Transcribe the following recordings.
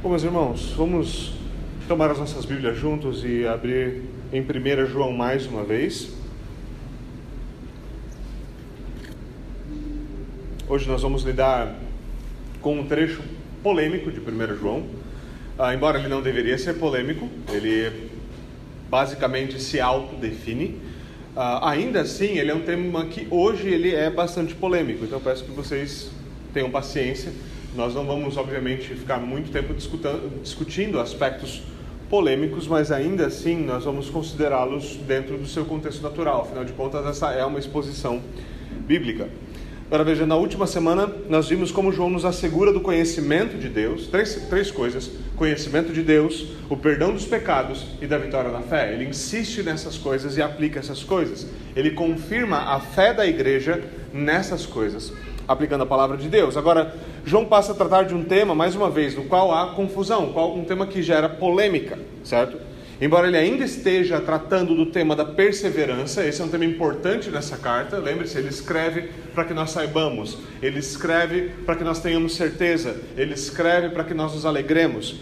Bom, meus irmãos, vamos tomar as nossas Bíblias juntos e abrir em 1 João mais uma vez. Hoje nós vamos lidar com um trecho polêmico de 1 João. Ah, embora ele não deveria ser polêmico, ele basicamente se autodefine. Ah, ainda assim, ele é um tema que hoje ele é bastante polêmico, então peço que vocês tenham paciência. Nós não vamos, obviamente, ficar muito tempo discutindo aspectos polêmicos, mas ainda assim nós vamos considerá-los dentro do seu contexto natural. Afinal de contas, essa é uma exposição bíblica. Agora veja, na última semana nós vimos como João nos assegura do conhecimento de Deus, três, três coisas: conhecimento de Deus, o perdão dos pecados e da vitória na fé. Ele insiste nessas coisas e aplica essas coisas. Ele confirma a fé da igreja nessas coisas aplicando a palavra de Deus. Agora, João passa a tratar de um tema, mais uma vez, no qual há confusão, um tema que gera polêmica, certo? Embora ele ainda esteja tratando do tema da perseverança, esse é um tema importante nessa carta. Lembre-se, ele escreve para que nós saibamos, ele escreve para que nós tenhamos certeza, ele escreve para que nós nos alegremos.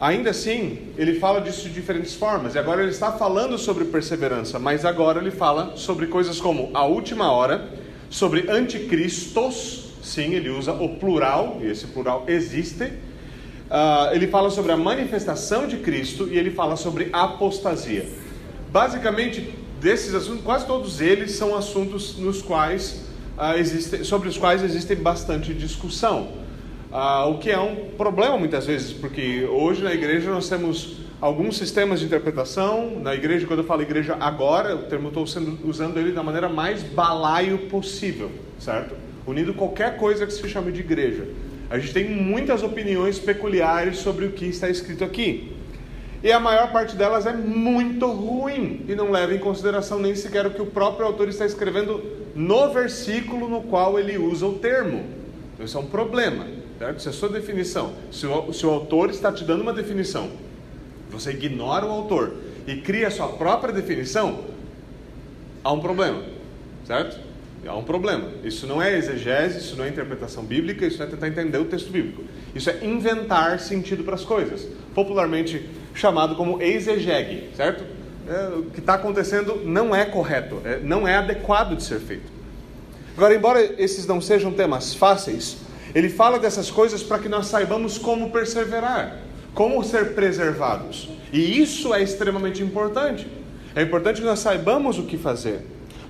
Ainda assim, ele fala disso de diferentes formas, e agora ele está falando sobre perseverança, mas agora ele fala sobre coisas como a última hora sobre anticristos, sim, ele usa o plural, e esse plural existe. Uh, ele fala sobre a manifestação de Cristo e ele fala sobre apostasia. Basicamente, desses assuntos, quase todos eles são assuntos nos quais, uh, existe, sobre os quais existe bastante discussão. Uh, o que é um problema muitas vezes, porque hoje na igreja nós temos alguns sistemas de interpretação. Na igreja, quando eu falo igreja agora, o termo estou usando ele da maneira mais balaio possível, certo? Unindo qualquer coisa que se chame de igreja. A gente tem muitas opiniões peculiares sobre o que está escrito aqui. E a maior parte delas é muito ruim e não leva em consideração nem sequer o que o próprio autor está escrevendo no versículo no qual ele usa o termo. Então, isso é um problema, certo? Isso é a sua definição. Se o, se o autor está te dando uma definição você ignora o autor e cria sua própria definição, há um problema, certo? Há um problema. Isso não é exegese, isso não é interpretação bíblica, isso não é tentar entender o texto bíblico. Isso é inventar sentido para as coisas, popularmente chamado como exegege, certo? É, o que está acontecendo não é correto, é, não é adequado de ser feito. Agora, embora esses não sejam temas fáceis, ele fala dessas coisas para que nós saibamos como perseverar como ser preservados. E isso é extremamente importante. É importante que nós saibamos o que fazer.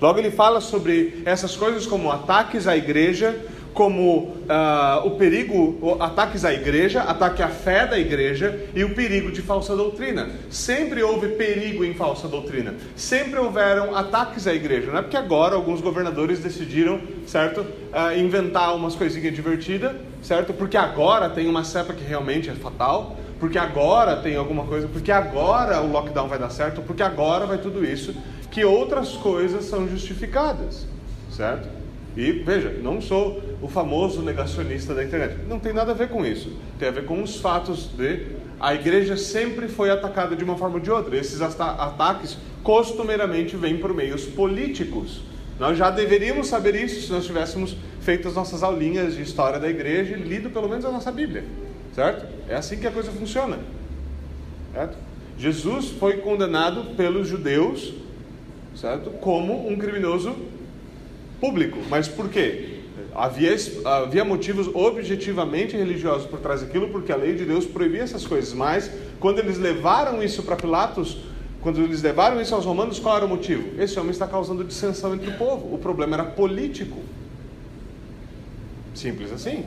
Logo, ele fala sobre essas coisas como ataques à igreja, como uh, o perigo, ataques à igreja, ataque à fé da igreja e o perigo de falsa doutrina. Sempre houve perigo em falsa doutrina. Sempre houveram ataques à igreja. Não é porque agora alguns governadores decidiram, certo, uh, inventar umas coisinhas divertidas, certo? Porque agora tem uma cepa que realmente é fatal porque agora tem alguma coisa, porque agora o lockdown vai dar certo, porque agora vai tudo isso, que outras coisas são justificadas, certo? E veja, não sou o famoso negacionista da internet, não tem nada a ver com isso, tem a ver com os fatos de a igreja sempre foi atacada de uma forma ou de outra. Esses ataques costumeiramente vêm por meios políticos. Nós já deveríamos saber isso se nós tivéssemos feito as nossas aulinhas de história da igreja e lido pelo menos a nossa Bíblia. Certo? É assim que a coisa funciona. Certo? Jesus foi condenado pelos judeus, certo? Como um criminoso público. Mas por quê? Havia, havia motivos objetivamente religiosos por trás daquilo, porque a lei de Deus proibia essas coisas. Mas quando eles levaram isso para Pilatos, quando eles levaram isso aos romanos, qual era o motivo? Esse homem está causando dissensão entre o povo. O problema era político. Simples assim.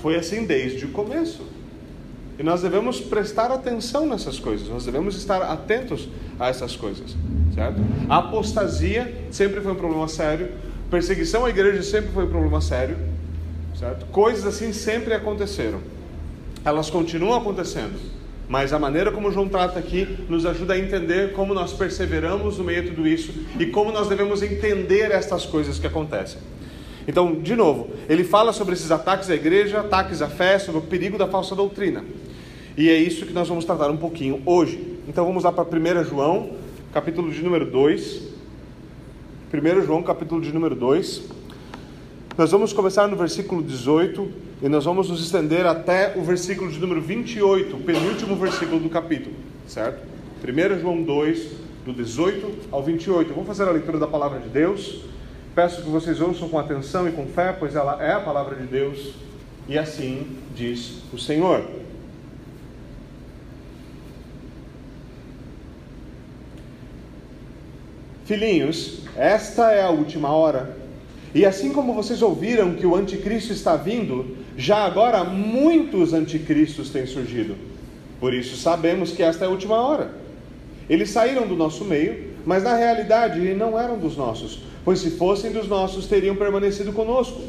Foi assim desde o começo. E nós devemos prestar atenção nessas coisas, nós devemos estar atentos a essas coisas, certo? A apostasia sempre foi um problema sério, perseguição à igreja sempre foi um problema sério, certo? Coisas assim sempre aconteceram. Elas continuam acontecendo, mas a maneira como João trata aqui nos ajuda a entender como nós perseveramos no meio de tudo isso e como nós devemos entender estas coisas que acontecem. Então, de novo, ele fala sobre esses ataques à igreja, ataques à fé, sobre o perigo da falsa doutrina. E é isso que nós vamos tratar um pouquinho hoje. Então vamos lá para 1 João, capítulo de número 2. 1 João, capítulo de número 2. Nós vamos começar no versículo 18 e nós vamos nos estender até o versículo de número 28, o penúltimo versículo do capítulo, certo? 1 João 2, do 18 ao 28. Eu vou fazer a leitura da palavra de Deus. Peço que vocês ouçam com atenção e com fé, pois ela é a palavra de Deus, e assim diz o Senhor. Filhinhos, esta é a última hora. E assim como vocês ouviram que o anticristo está vindo, já agora muitos anticristos têm surgido. Por isso sabemos que esta é a última hora. Eles saíram do nosso meio, mas na realidade não eram dos nossos, pois se fossem dos nossos teriam permanecido conosco.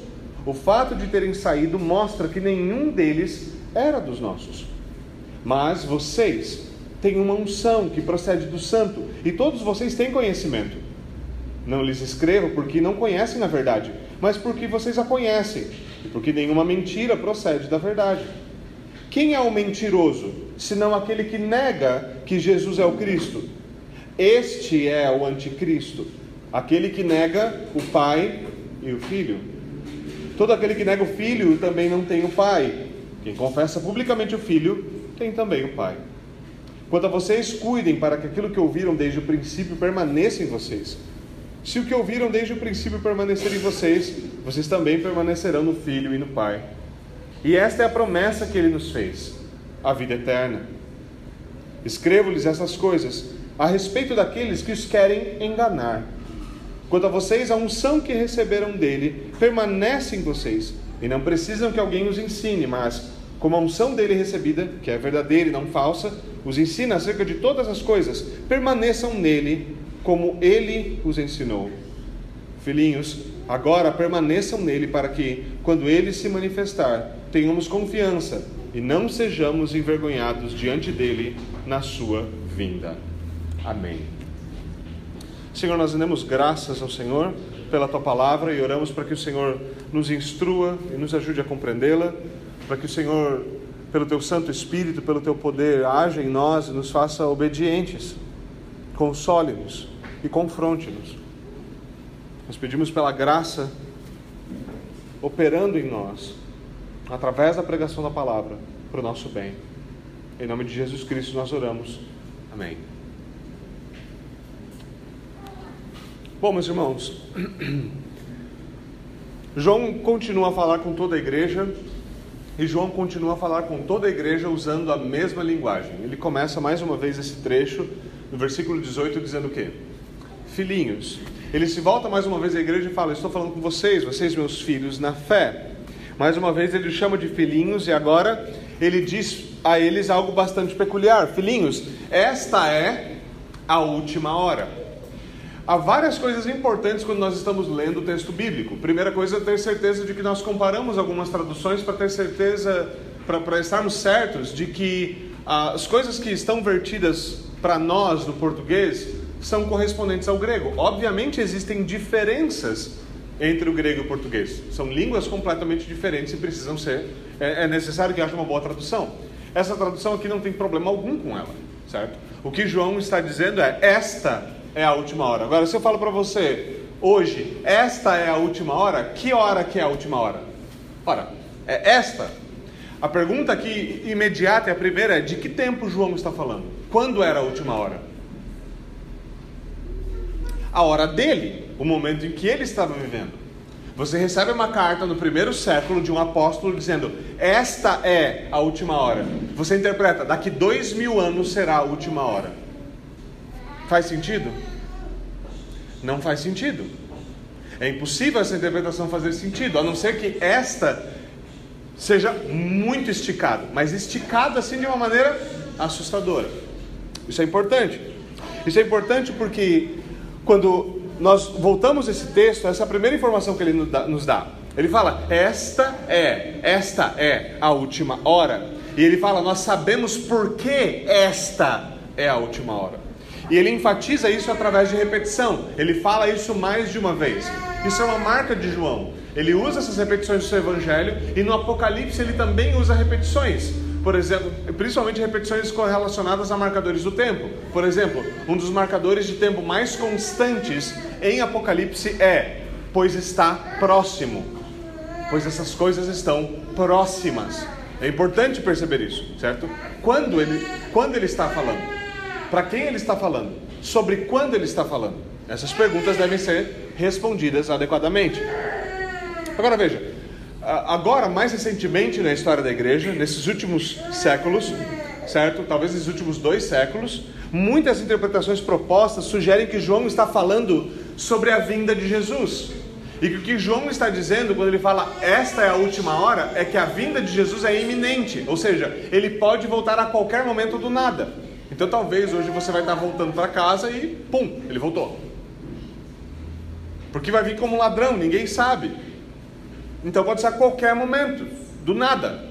O fato de terem saído mostra que nenhum deles era dos nossos. Mas vocês têm uma unção que procede do santo, e todos vocês têm conhecimento. Não lhes escrevo porque não conhecem a verdade, mas porque vocês a conhecem, e porque nenhuma mentira procede da verdade. Quem é o mentiroso, senão aquele que nega que Jesus é o Cristo? Este é o anticristo, aquele que nega o Pai e o Filho. Todo aquele que nega o Filho também não tem o Pai. Quem confessa publicamente o Filho tem também o Pai. Quanto a vocês, cuidem para que aquilo que ouviram desde o princípio permaneça em vocês. Se o que ouviram desde o princípio permanecer em vocês, vocês também permanecerão no Filho e no Pai. E esta é a promessa que ele nos fez: a vida eterna. Escrevo-lhes essas coisas a respeito daqueles que os querem enganar. Quanto a vocês, a unção que receberam dele permanece em vocês, e não precisam que alguém os ensine, mas, como a unção dele recebida, que é verdadeira e não falsa, os ensina acerca de todas as coisas, permaneçam nele como ele os ensinou. Filhinhos, agora permaneçam nele para que, quando ele se manifestar, tenhamos confiança e não sejamos envergonhados diante dele na sua vinda. Amém. Senhor, nós damos graças ao Senhor pela tua palavra e oramos para que o Senhor nos instrua e nos ajude a compreendê-la, para que o Senhor, pelo teu Santo Espírito, pelo teu poder, haja em nós e nos faça obedientes console-nos e confronte-nos. Nós pedimos pela graça operando em nós, através da pregação da palavra, para o nosso bem. Em nome de Jesus Cristo nós oramos. Amém. Bom, meus irmãos, João continua a falar com toda a igreja e João continua a falar com toda a igreja usando a mesma linguagem. Ele começa mais uma vez esse trecho no versículo 18, dizendo o quê? Filhinhos. Ele se volta mais uma vez à igreja e fala: Estou falando com vocês, vocês, meus filhos, na fé. Mais uma vez ele chama de filhinhos e agora ele diz a eles algo bastante peculiar: Filhinhos, esta é a última hora. Há várias coisas importantes quando nós estamos lendo o texto bíblico. Primeira coisa é ter certeza de que nós comparamos algumas traduções para ter certeza, para estarmos certos de que ah, as coisas que estão vertidas para nós no português são correspondentes ao grego. Obviamente existem diferenças entre o grego e o português. São línguas completamente diferentes e precisam ser. É, é necessário que haja uma boa tradução. Essa tradução aqui não tem problema algum com ela, certo? O que João está dizendo é: esta é a última hora. Agora, se eu falo para você hoje, esta é a última hora, que hora que é a última hora? Ora, é esta. A pergunta aqui imediata e a primeira é: de que tempo João está falando? Quando era a última hora? A hora dele, o momento em que ele estava vivendo. Você recebe uma carta no primeiro século de um apóstolo dizendo: Esta é a última hora. Você interpreta: daqui dois mil anos será a última hora. Faz sentido? Não faz sentido. É impossível essa interpretação fazer sentido, a não ser que esta seja muito esticada, mas esticada assim de uma maneira assustadora. Isso é importante. Isso é importante porque quando nós voltamos esse texto, essa é a primeira informação que ele nos dá. Ele fala: "Esta é, esta é a última hora". E ele fala: "Nós sabemos por que esta é a última hora". E ele enfatiza isso através de repetição. Ele fala isso mais de uma vez. Isso é uma marca de João. Ele usa essas repetições do seu evangelho e no Apocalipse ele também usa repetições por exemplo, principalmente repetições correlacionadas a marcadores do tempo. Por exemplo, um dos marcadores de tempo mais constantes em Apocalipse é: pois está próximo. Pois essas coisas estão próximas. É importante perceber isso, certo? Quando ele, quando ele está falando? Para quem ele está falando? Sobre quando ele está falando? Essas perguntas devem ser respondidas adequadamente. Agora veja, agora mais recentemente na história da igreja, nesses últimos séculos, certo? Talvez nesses últimos dois séculos, muitas interpretações propostas sugerem que João está falando sobre a vinda de Jesus. E que o que João está dizendo quando ele fala esta é a última hora é que a vinda de Jesus é iminente, ou seja, ele pode voltar a qualquer momento do nada. Então talvez hoje você vai estar voltando para casa e pum, ele voltou. Porque vai vir como ladrão, ninguém sabe. Então pode ser a qualquer momento, do nada.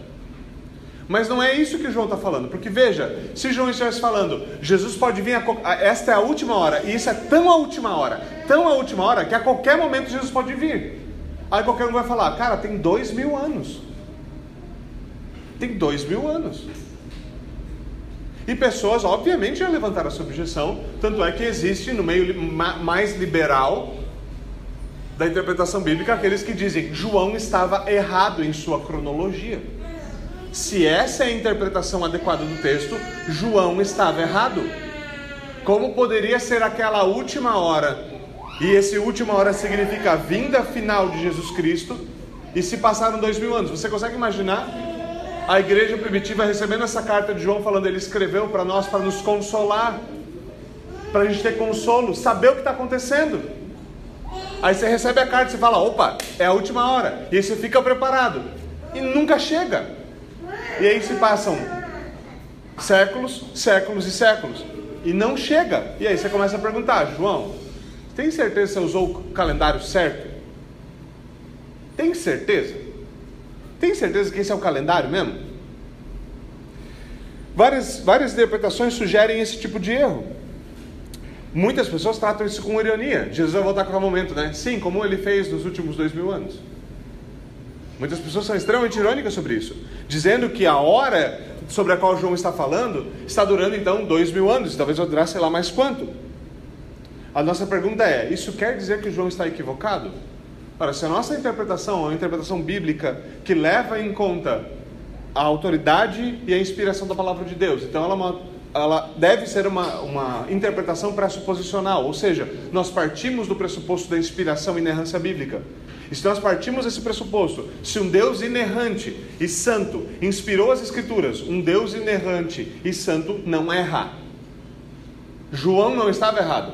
Mas não é isso que João está falando, porque veja, se João estivesse falando, Jesus pode vir, a, esta é a última hora, e isso é tão a última hora, tão a última hora, que a qualquer momento Jesus pode vir. Aí qualquer um vai falar, cara, tem dois mil anos. Tem dois mil anos. E pessoas, obviamente, já levantaram essa objeção, tanto é que existe no meio mais liberal da interpretação bíblica aqueles que dizem João estava errado em sua cronologia. Se essa é a interpretação adequada do texto, João estava errado. Como poderia ser aquela última hora? E esse última hora significa a vinda final de Jesus Cristo. E se passaram dois mil anos, você consegue imaginar a igreja primitiva recebendo essa carta de João falando ele escreveu para nós para nos consolar, para a gente ter consolo, saber o que está acontecendo. Aí você recebe a carta e fala: opa, é a última hora. E aí você fica preparado. E nunca chega. E aí se passam séculos, séculos e séculos. E não chega. E aí você começa a perguntar: João, tem certeza que você usou o calendário certo? Tem certeza? Tem certeza que esse é o calendário mesmo? Várias, várias interpretações sugerem esse tipo de erro. Muitas pessoas tratam isso com ironia. Jesus vai voltar a qualquer momento, né? Sim, como ele fez nos últimos dois mil anos. Muitas pessoas são extremamente irônicas sobre isso, dizendo que a hora sobre a qual João está falando está durando então dois mil anos, talvez vai durar sei lá mais quanto. A nossa pergunta é: isso quer dizer que João está equivocado? Ora, se a nossa interpretação é uma interpretação bíblica que leva em conta a autoridade e a inspiração da palavra de Deus, então ela é uma ela deve ser uma, uma interpretação pressuposicional, ou seja, nós partimos do pressuposto da inspiração e inerrância bíblica. E se nós partimos desse pressuposto, se um Deus inerrante e santo inspirou as Escrituras, um Deus inerrante e santo não erra. João não estava errado.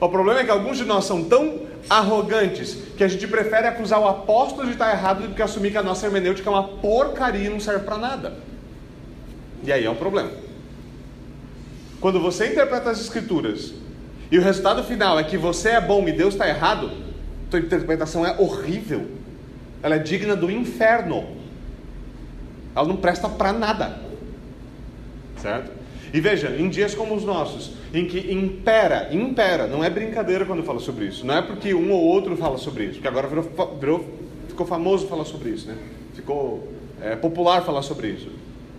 O problema é que alguns de nós são tão arrogantes que a gente prefere acusar o apóstolo de estar errado do que assumir que a nossa hermenêutica é uma porcaria e não serve para nada. E aí é um problema. Quando você interpreta as escrituras e o resultado final é que você é bom e Deus está errado, tua interpretação é horrível. Ela é digna do inferno. Ela não presta para nada. Certo? E veja, em dias como os nossos, em que impera, impera, não é brincadeira quando fala sobre isso. Não é porque um ou outro fala sobre isso, porque agora virou, virou ficou famoso falar sobre isso, né? Ficou é, popular falar sobre isso.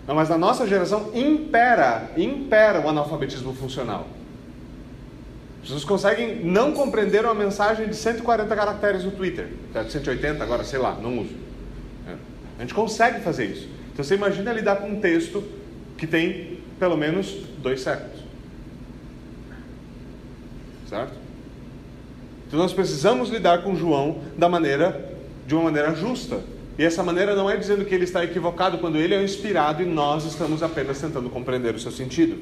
Não, mas na nossa geração impera, impera o analfabetismo funcional. As pessoas conseguem não compreender uma mensagem de 140 caracteres no Twitter. 180 agora, sei lá, não uso. É. A gente consegue fazer isso. Então você imagina lidar com um texto que tem pelo menos dois séculos. Certo? Então nós precisamos lidar com João da maneira, de uma maneira justa. E essa maneira não é dizendo que ele está equivocado quando ele é inspirado e nós estamos apenas tentando compreender o seu sentido.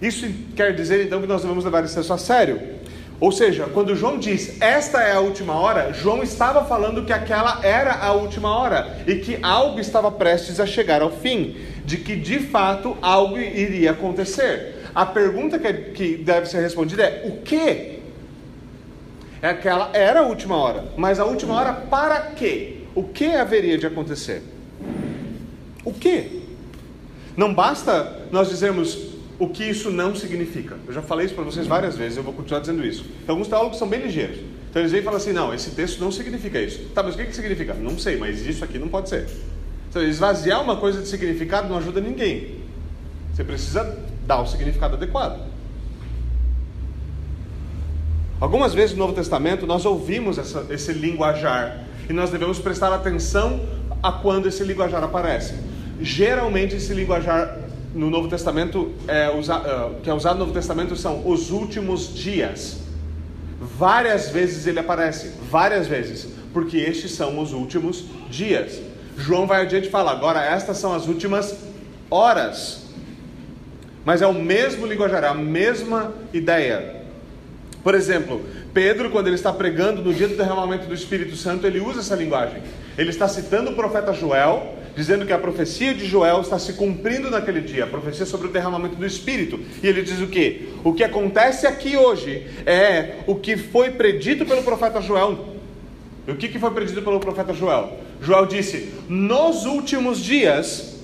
Isso quer dizer então que nós devemos levar texto a sério. Ou seja, quando João diz esta é a última hora, João estava falando que aquela era a última hora e que algo estava prestes a chegar ao fim, de que de fato algo iria acontecer. A pergunta que deve ser respondida é: o que é aquela era a última hora, mas a última hora para quê? O que haveria de acontecer? O que? Não basta nós dizermos o que isso não significa. Eu já falei isso para vocês várias vezes, eu vou continuar dizendo isso. Então, alguns teólogos são bem ligeiros. Então eles vêm e falam assim: não, esse texto não significa isso. Tá, mas o que, que significa? Não sei, mas isso aqui não pode ser. Então, esvaziar uma coisa de significado não ajuda ninguém. Você precisa dar o significado adequado. Algumas vezes no Novo Testamento nós ouvimos essa, esse linguajar e nós devemos prestar atenção a quando esse linguajar aparece. Geralmente esse linguajar no Novo Testamento é usa, uh, que é usado no Novo Testamento são os últimos dias. Várias vezes ele aparece, várias vezes, porque estes são os últimos dias. João vai adiante e fala: agora estas são as últimas horas. Mas é o mesmo linguajar, é a mesma ideia. Por exemplo, Pedro, quando ele está pregando no dia do derramamento do Espírito Santo, ele usa essa linguagem. Ele está citando o profeta Joel, dizendo que a profecia de Joel está se cumprindo naquele dia, a profecia sobre o derramamento do Espírito. E ele diz o que? O que acontece aqui hoje é o que foi predito pelo profeta Joel. O que foi predito pelo profeta Joel? Joel disse: Nos últimos dias,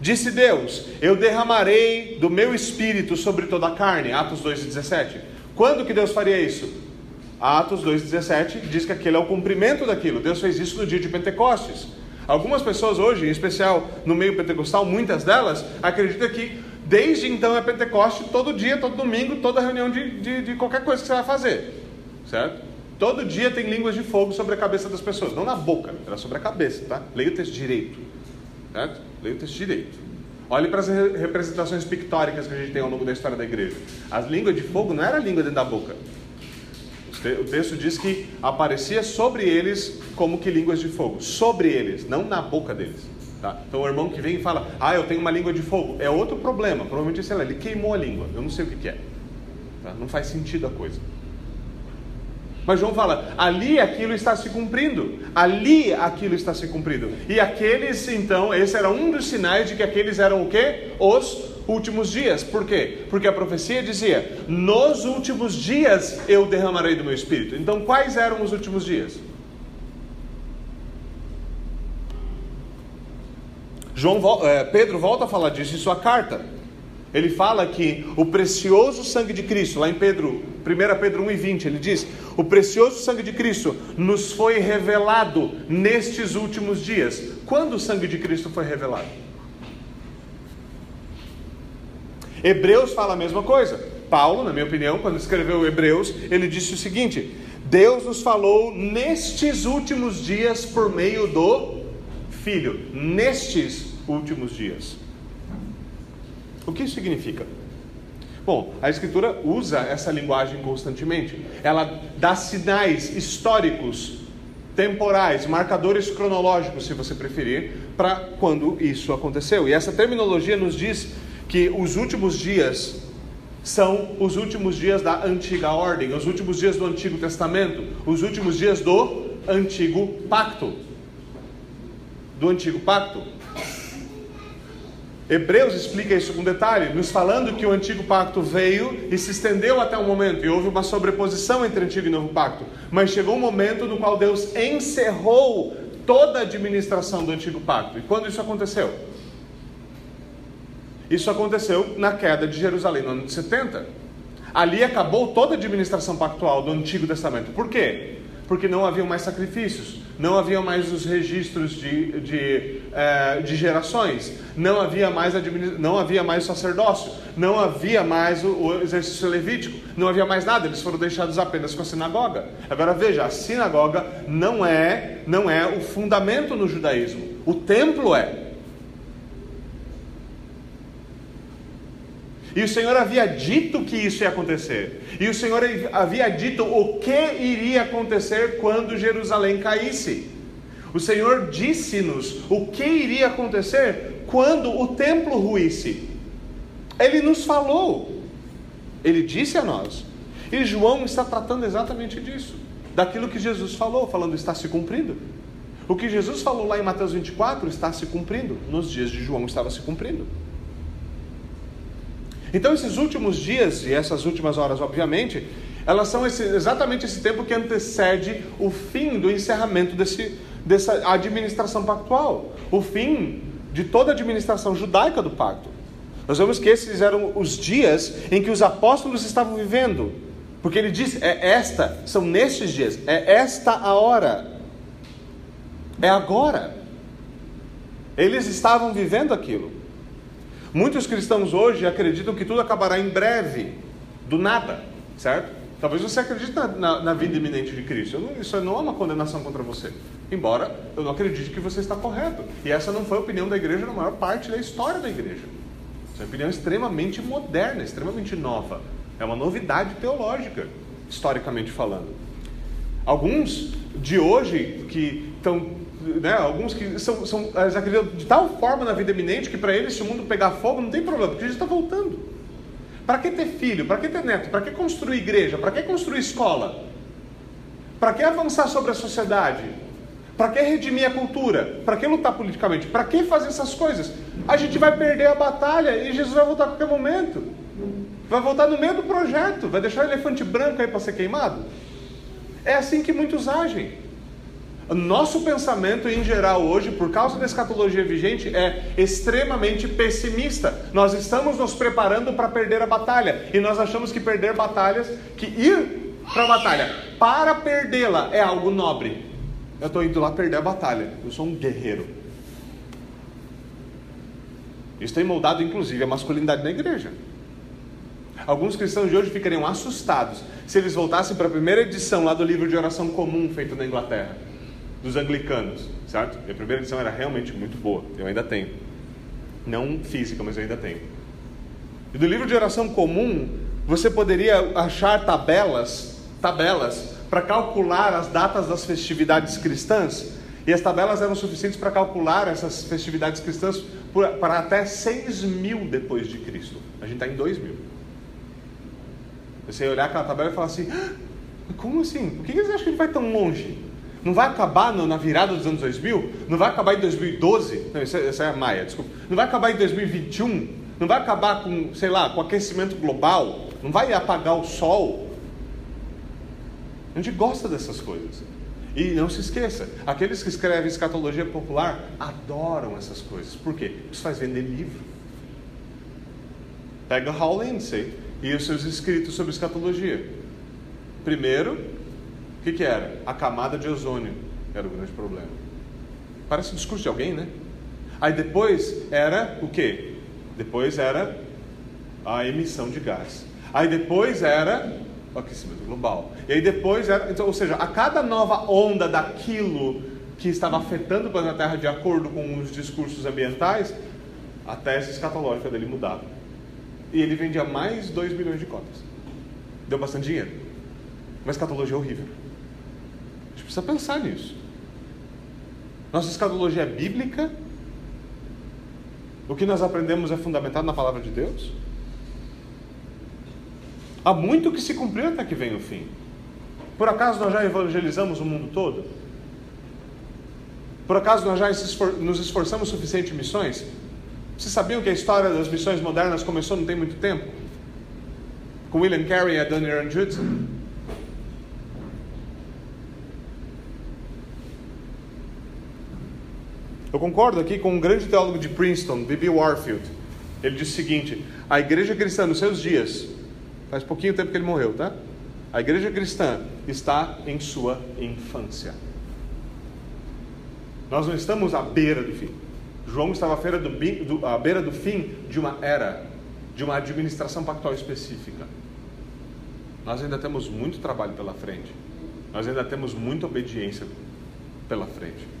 disse Deus, eu derramarei do meu espírito sobre toda a carne. Atos 2,17. Quando que Deus faria isso? Atos 2,17 diz que aquele é o cumprimento daquilo. Deus fez isso no dia de Pentecostes. Algumas pessoas hoje, em especial no meio pentecostal, muitas delas, acreditam que desde então é Pentecoste, todo dia, todo domingo, toda reunião de, de, de qualquer coisa que você vai fazer. Certo? Todo dia tem línguas de fogo sobre a cabeça das pessoas. Não na boca, era sobre a cabeça, tá? Leia o texto direito. Certo? Leia o texto direito. Olhe para as representações pictóricas que a gente tem ao longo da história da igreja. As línguas de fogo não era língua dentro da boca. O texto diz que aparecia sobre eles como que línguas de fogo. Sobre eles, não na boca deles. Tá? Então o irmão que vem e fala, ah, eu tenho uma língua de fogo, é outro problema. Provavelmente, sei lá, ele queimou a língua. Eu não sei o que, que é. Tá? Não faz sentido a coisa. Mas João fala: ali aquilo está se cumprindo, ali aquilo está se cumprindo. E aqueles, então, esse era um dos sinais de que aqueles eram o quê? Os últimos dias. Por quê? Porque a profecia dizia: nos últimos dias eu derramarei do meu espírito. Então, quais eram os últimos dias? João, eh, Pedro volta a falar disso em sua carta. Ele fala que o precioso sangue de Cristo, lá em Pedro, 1 Pedro 1 e 20, ele diz: O precioso sangue de Cristo nos foi revelado nestes últimos dias. Quando o sangue de Cristo foi revelado? Hebreus fala a mesma coisa. Paulo, na minha opinião, quando escreveu Hebreus, ele disse o seguinte: Deus nos falou nestes últimos dias por meio do Filho. Nestes últimos dias. O que isso significa? Bom, a Escritura usa essa linguagem constantemente. Ela dá sinais históricos, temporais, marcadores cronológicos, se você preferir, para quando isso aconteceu. E essa terminologia nos diz que os últimos dias são os últimos dias da antiga ordem, os últimos dias do Antigo Testamento, os últimos dias do Antigo Pacto. Do Antigo Pacto. Hebreus explica isso com detalhe, nos falando que o antigo pacto veio e se estendeu até o momento, e houve uma sobreposição entre antigo e novo pacto. Mas chegou um momento no qual Deus encerrou toda a administração do antigo pacto. E quando isso aconteceu? Isso aconteceu na queda de Jerusalém no ano de 70. Ali acabou toda a administração pactual do Antigo Testamento. Por quê? Porque não haviam mais sacrifícios, não havia mais os registros de, de, é, de gerações, não havia, mais não havia mais sacerdócio, não havia mais o, o, exercício levítico, não havia mais nada, eles foram deixados apenas com a sinagoga. Agora veja, a sinagoga não é, não é o fundamento no judaísmo, o templo é. E o Senhor havia dito que isso ia acontecer. E o Senhor havia dito o que iria acontecer quando Jerusalém caísse. O Senhor disse-nos o que iria acontecer quando o templo ruísse. Ele nos falou. Ele disse a nós. E João está tratando exatamente disso. Daquilo que Jesus falou, falando está se cumprindo. O que Jesus falou lá em Mateus 24 está se cumprindo. Nos dias de João estava se cumprindo. Então, esses últimos dias e essas últimas horas, obviamente, elas são esse, exatamente esse tempo que antecede o fim do encerramento desse, dessa administração pactual, o fim de toda a administração judaica do pacto. Nós vemos que esses eram os dias em que os apóstolos estavam vivendo, porque ele diz: é esta, são nestes dias, é esta a hora, é agora. Eles estavam vivendo aquilo. Muitos cristãos hoje acreditam que tudo acabará em breve, do nada, certo? Talvez você acredite na, na, na vida iminente de Cristo. Não, isso não é uma condenação contra você. Embora eu não acredite que você está correto. E essa não foi a opinião da igreja na maior parte da história da igreja. Essa é uma opinião extremamente moderna, extremamente nova. É uma novidade teológica, historicamente falando. Alguns de hoje que estão né, alguns que são, são eles acreditam de tal forma na vida iminente que para eles se o mundo pegar fogo não tem problema, porque Jesus está voltando. Para que ter filho? Para que ter neto? Para que construir igreja? Para que construir escola? Para que avançar sobre a sociedade? Para que redimir a cultura? Para que lutar politicamente? Para que fazer essas coisas? A gente vai perder a batalha e Jesus vai voltar a qualquer momento. Vai voltar no meio do projeto, vai deixar o elefante branco aí para ser queimado. É assim que muitos agem. Nosso pensamento em geral hoje, por causa da escatologia vigente, é extremamente pessimista. Nós estamos nos preparando para perder a batalha e nós achamos que perder batalhas, que ir para a batalha para perdê-la é algo nobre. Eu estou indo lá perder a batalha. Eu sou um guerreiro. Isso tem moldado, inclusive, a masculinidade na igreja. Alguns cristãos de hoje ficariam assustados se eles voltassem para a primeira edição lá do livro de oração comum feito na Inglaterra dos anglicanos, certo? Minha primeira edição era realmente muito boa, eu ainda tenho. Não física, mas eu ainda tenho. E do livro de oração comum, você poderia achar tabelas, tabelas para calcular as datas das festividades cristãs, e as tabelas eram suficientes para calcular essas festividades cristãs para até 6 mil depois de Cristo. A gente está em 2 mil. Você olhar aquela tabela e falar assim: ah, como assim? Por que eles acham que a gente vai tão longe? Não vai acabar no, na virada dos anos 2000? Não vai acabar em 2012? Não, isso é, isso é Maia, desculpa. Não vai acabar em 2021? Não vai acabar com, sei lá, com aquecimento global? Não vai apagar o sol? A gente gosta dessas coisas. E não se esqueça, aqueles que escrevem escatologia popular adoram essas coisas. Por quê? Isso faz vender livro. Pega Hal Lindsey e os seus escritos sobre escatologia. Primeiro, o que, que era? A camada de ozônio era o grande problema. Parece um discurso de alguém, né? Aí depois era o que? Depois era a emissão de gás. Aí depois era o aquecimento global. E aí depois era. Então, ou seja, a cada nova onda daquilo que estava afetando o planeta Terra de acordo com os discursos ambientais, a tese escatológica dele mudava. E ele vendia mais 2 milhões de cópias. Deu bastante dinheiro. Mas escatologia é horrível precisa pensar nisso. Nossa escatologia é bíblica? O que nós aprendemos é fundamentado na palavra de Deus? Há muito que se cumpriu até que venha o fim. Por acaso nós já evangelizamos o mundo todo? Por acaso nós já nos esforçamos suficiente em missões? Vocês sabiam que a história das missões modernas começou não tem muito tempo? Com William Carey e a Daniel Judson? Eu concordo aqui com um grande teólogo de Princeton, B.B. Warfield. Ele disse o seguinte: a igreja cristã nos seus dias, faz pouquinho tempo que ele morreu, tá? A igreja cristã está em sua infância. Nós não estamos à beira do fim. João estava à, do, do, à beira do fim de uma era, de uma administração pactual específica. Nós ainda temos muito trabalho pela frente. Nós ainda temos muita obediência pela frente.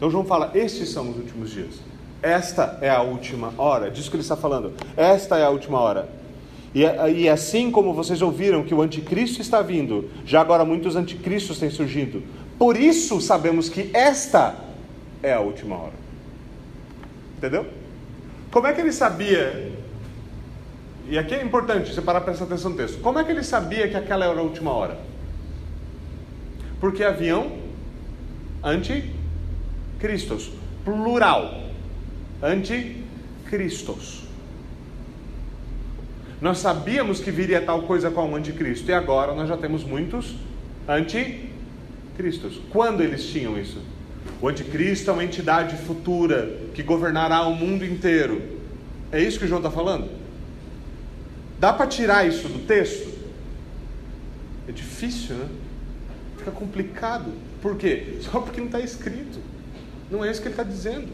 Então João fala: estes são os últimos dias. Esta é a última hora. Diz que ele está falando. Esta é a última hora. E, e assim como vocês ouviram que o anticristo está vindo, já agora muitos anticristos têm surgido. Por isso sabemos que esta é a última hora. Entendeu? Como é que ele sabia? E aqui é importante você parar para prestar atenção no texto. Como é que ele sabia que aquela era a última hora? Porque haviam anti Cristos, plural. Anticristos. Nós sabíamos que viria tal coisa com o anticristo e agora nós já temos muitos anticristos. Quando eles tinham isso? O anticristo é uma entidade futura que governará o mundo inteiro. É isso que João está falando? Dá para tirar isso do texto? É difícil, né? Fica complicado. Por quê? Só porque não está escrito. Não é isso que ele está dizendo.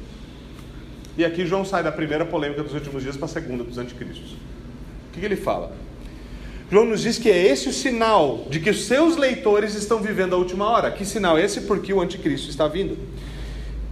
E aqui João sai da primeira polêmica dos últimos dias para a segunda dos anticristos. O que, que ele fala? João nos diz que é esse o sinal de que os seus leitores estão vivendo a última hora. Que sinal é esse? Porque o anticristo está vindo.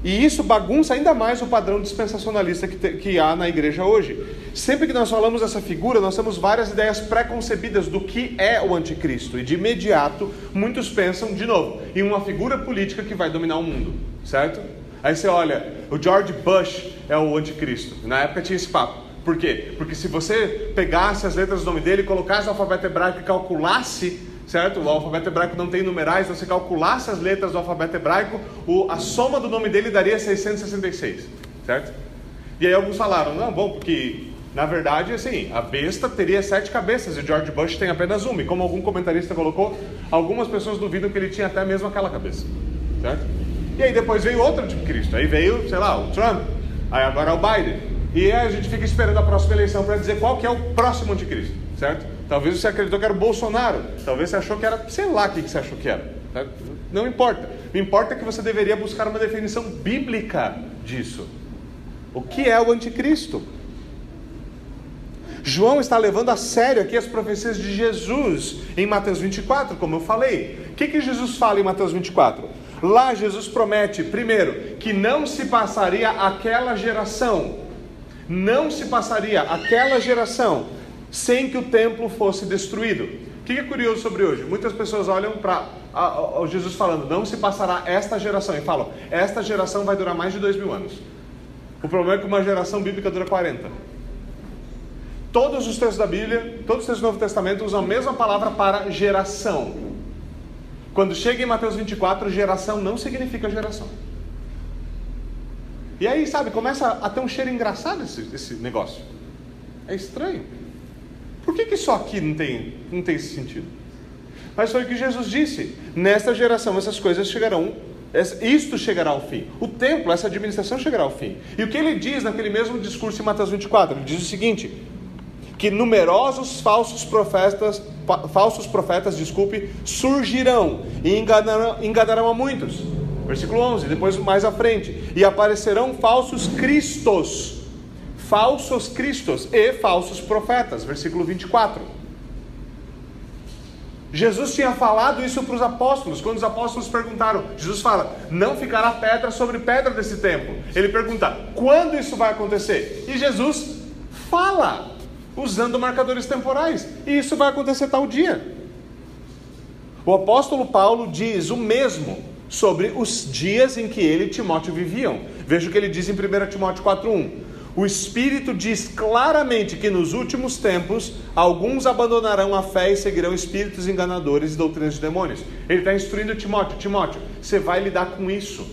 E isso bagunça ainda mais o padrão dispensacionalista que, te, que há na igreja hoje. Sempre que nós falamos dessa figura, nós temos várias ideias pré-concebidas do que é o anticristo. E de imediato, muitos pensam, de novo, em uma figura política que vai dominar o mundo, certo? Aí você olha, o George Bush é o anticristo. Na época tinha esse papo. Por quê? Porque se você pegasse as letras do nome dele, colocasse o alfabeto hebraico e calculasse certo? O alfabeto hebraico não tem numerais, você calculasse as letras do alfabeto hebraico, o, a soma do nome dele daria 666, certo? E aí alguns falaram, não, bom, porque na verdade, assim, a besta teria sete cabeças e o George Bush tem apenas uma. E como algum comentarista colocou, algumas pessoas duvidam que ele tinha até mesmo aquela cabeça, certo? E aí depois veio outro tipo de Cristo, aí veio, sei lá, o Trump, aí agora é o Biden. E aí a gente fica esperando a próxima eleição para dizer qual que é o próximo anticristo, certo? Talvez você acreditou que era o Bolsonaro. Talvez você achou que era, sei lá o que você achou que era. Tá? Não importa. O importa é que você deveria buscar uma definição bíblica disso. O que é o anticristo? João está levando a sério aqui as profecias de Jesus em Mateus 24, como eu falei. O que, que Jesus fala em Mateus 24? Lá Jesus promete, primeiro, que não se passaria aquela geração, não se passaria aquela geração sem que o templo fosse destruído. O que é curioso sobre hoje? Muitas pessoas olham para Jesus falando, não se passará esta geração, e falam, esta geração vai durar mais de dois mil anos. O problema é que uma geração bíblica dura 40. Todos os textos da Bíblia, todos os textos do Novo Testamento usam a mesma palavra para geração. Quando chega em Mateus 24, geração não significa geração. E aí, sabe, começa a ter um cheiro engraçado esse, esse negócio. É estranho. Por que, que só aqui não tem, não tem esse sentido? Mas foi o que Jesus disse: nesta geração essas coisas chegarão, isto chegará ao fim. O templo, essa administração chegará ao fim. E o que ele diz naquele mesmo discurso em Mateus 24? Ele diz o seguinte: que numerosos falsos profetas, falsos profetas, desculpe, surgirão e enganarão, enganarão a muitos. Versículo 11, depois mais à frente, e aparecerão falsos cristos falsos cristos e falsos profetas. Versículo 24. Jesus tinha falado isso para os apóstolos. Quando os apóstolos perguntaram, Jesus fala: Não ficará pedra sobre pedra desse templo. Ele pergunta: Quando isso vai acontecer? E Jesus fala, usando marcadores temporais: E isso vai acontecer tal dia. O apóstolo Paulo diz o mesmo sobre os dias em que ele e Timóteo viviam. Veja o que ele diz em 1 Timóteo 4,1 o Espírito diz claramente que nos últimos tempos alguns abandonarão a fé e seguirão espíritos enganadores e doutrinas de demônios. Ele está instruindo Timóteo: Timóteo, você vai lidar com isso.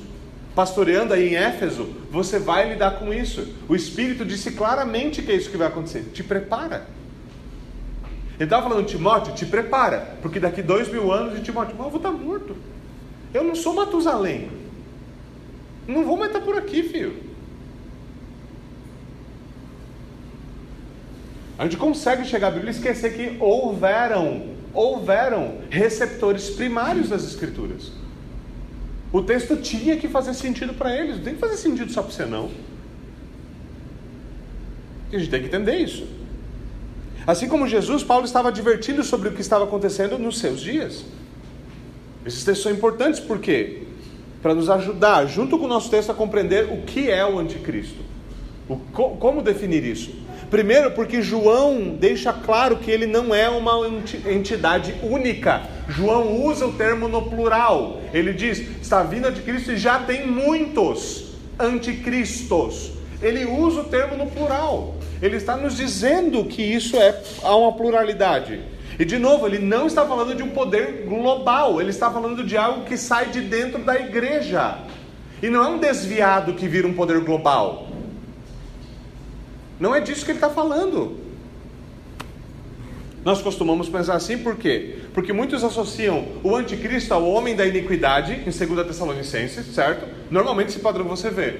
Pastoreando aí em Éfeso, você vai lidar com isso. O Espírito disse claramente que é isso que vai acontecer. Te prepara. Ele estava falando, Timóteo, te prepara, porque daqui dois mil anos, Timóteo, eu vou estar morto. Eu não sou Matusalém. Não vou mais estar por aqui, filho. A gente consegue chegar à Bíblia e esquecer que houveram, houveram receptores primários das Escrituras. O texto tinha que fazer sentido para eles, não tem que fazer sentido só para você não. A gente tem que entender isso. Assim como Jesus, Paulo estava advertindo sobre o que estava acontecendo nos seus dias. Esses textos são importantes porque para nos ajudar, junto com o nosso texto, a compreender o que é o anticristo. O, como definir isso? Primeiro, porque João deixa claro que ele não é uma entidade única. João usa o termo no plural. Ele diz: está vindo anticristo e já tem muitos anticristos. Ele usa o termo no plural. Ele está nos dizendo que isso é há uma pluralidade. E de novo, ele não está falando de um poder global, ele está falando de algo que sai de dentro da igreja. E não é um desviado que vira um poder global. Não é disso que ele está falando. Nós costumamos pensar assim por quê? Porque muitos associam o anticristo ao homem da iniquidade, em 2 Tessalonicenses, certo? Normalmente esse padrão você vê.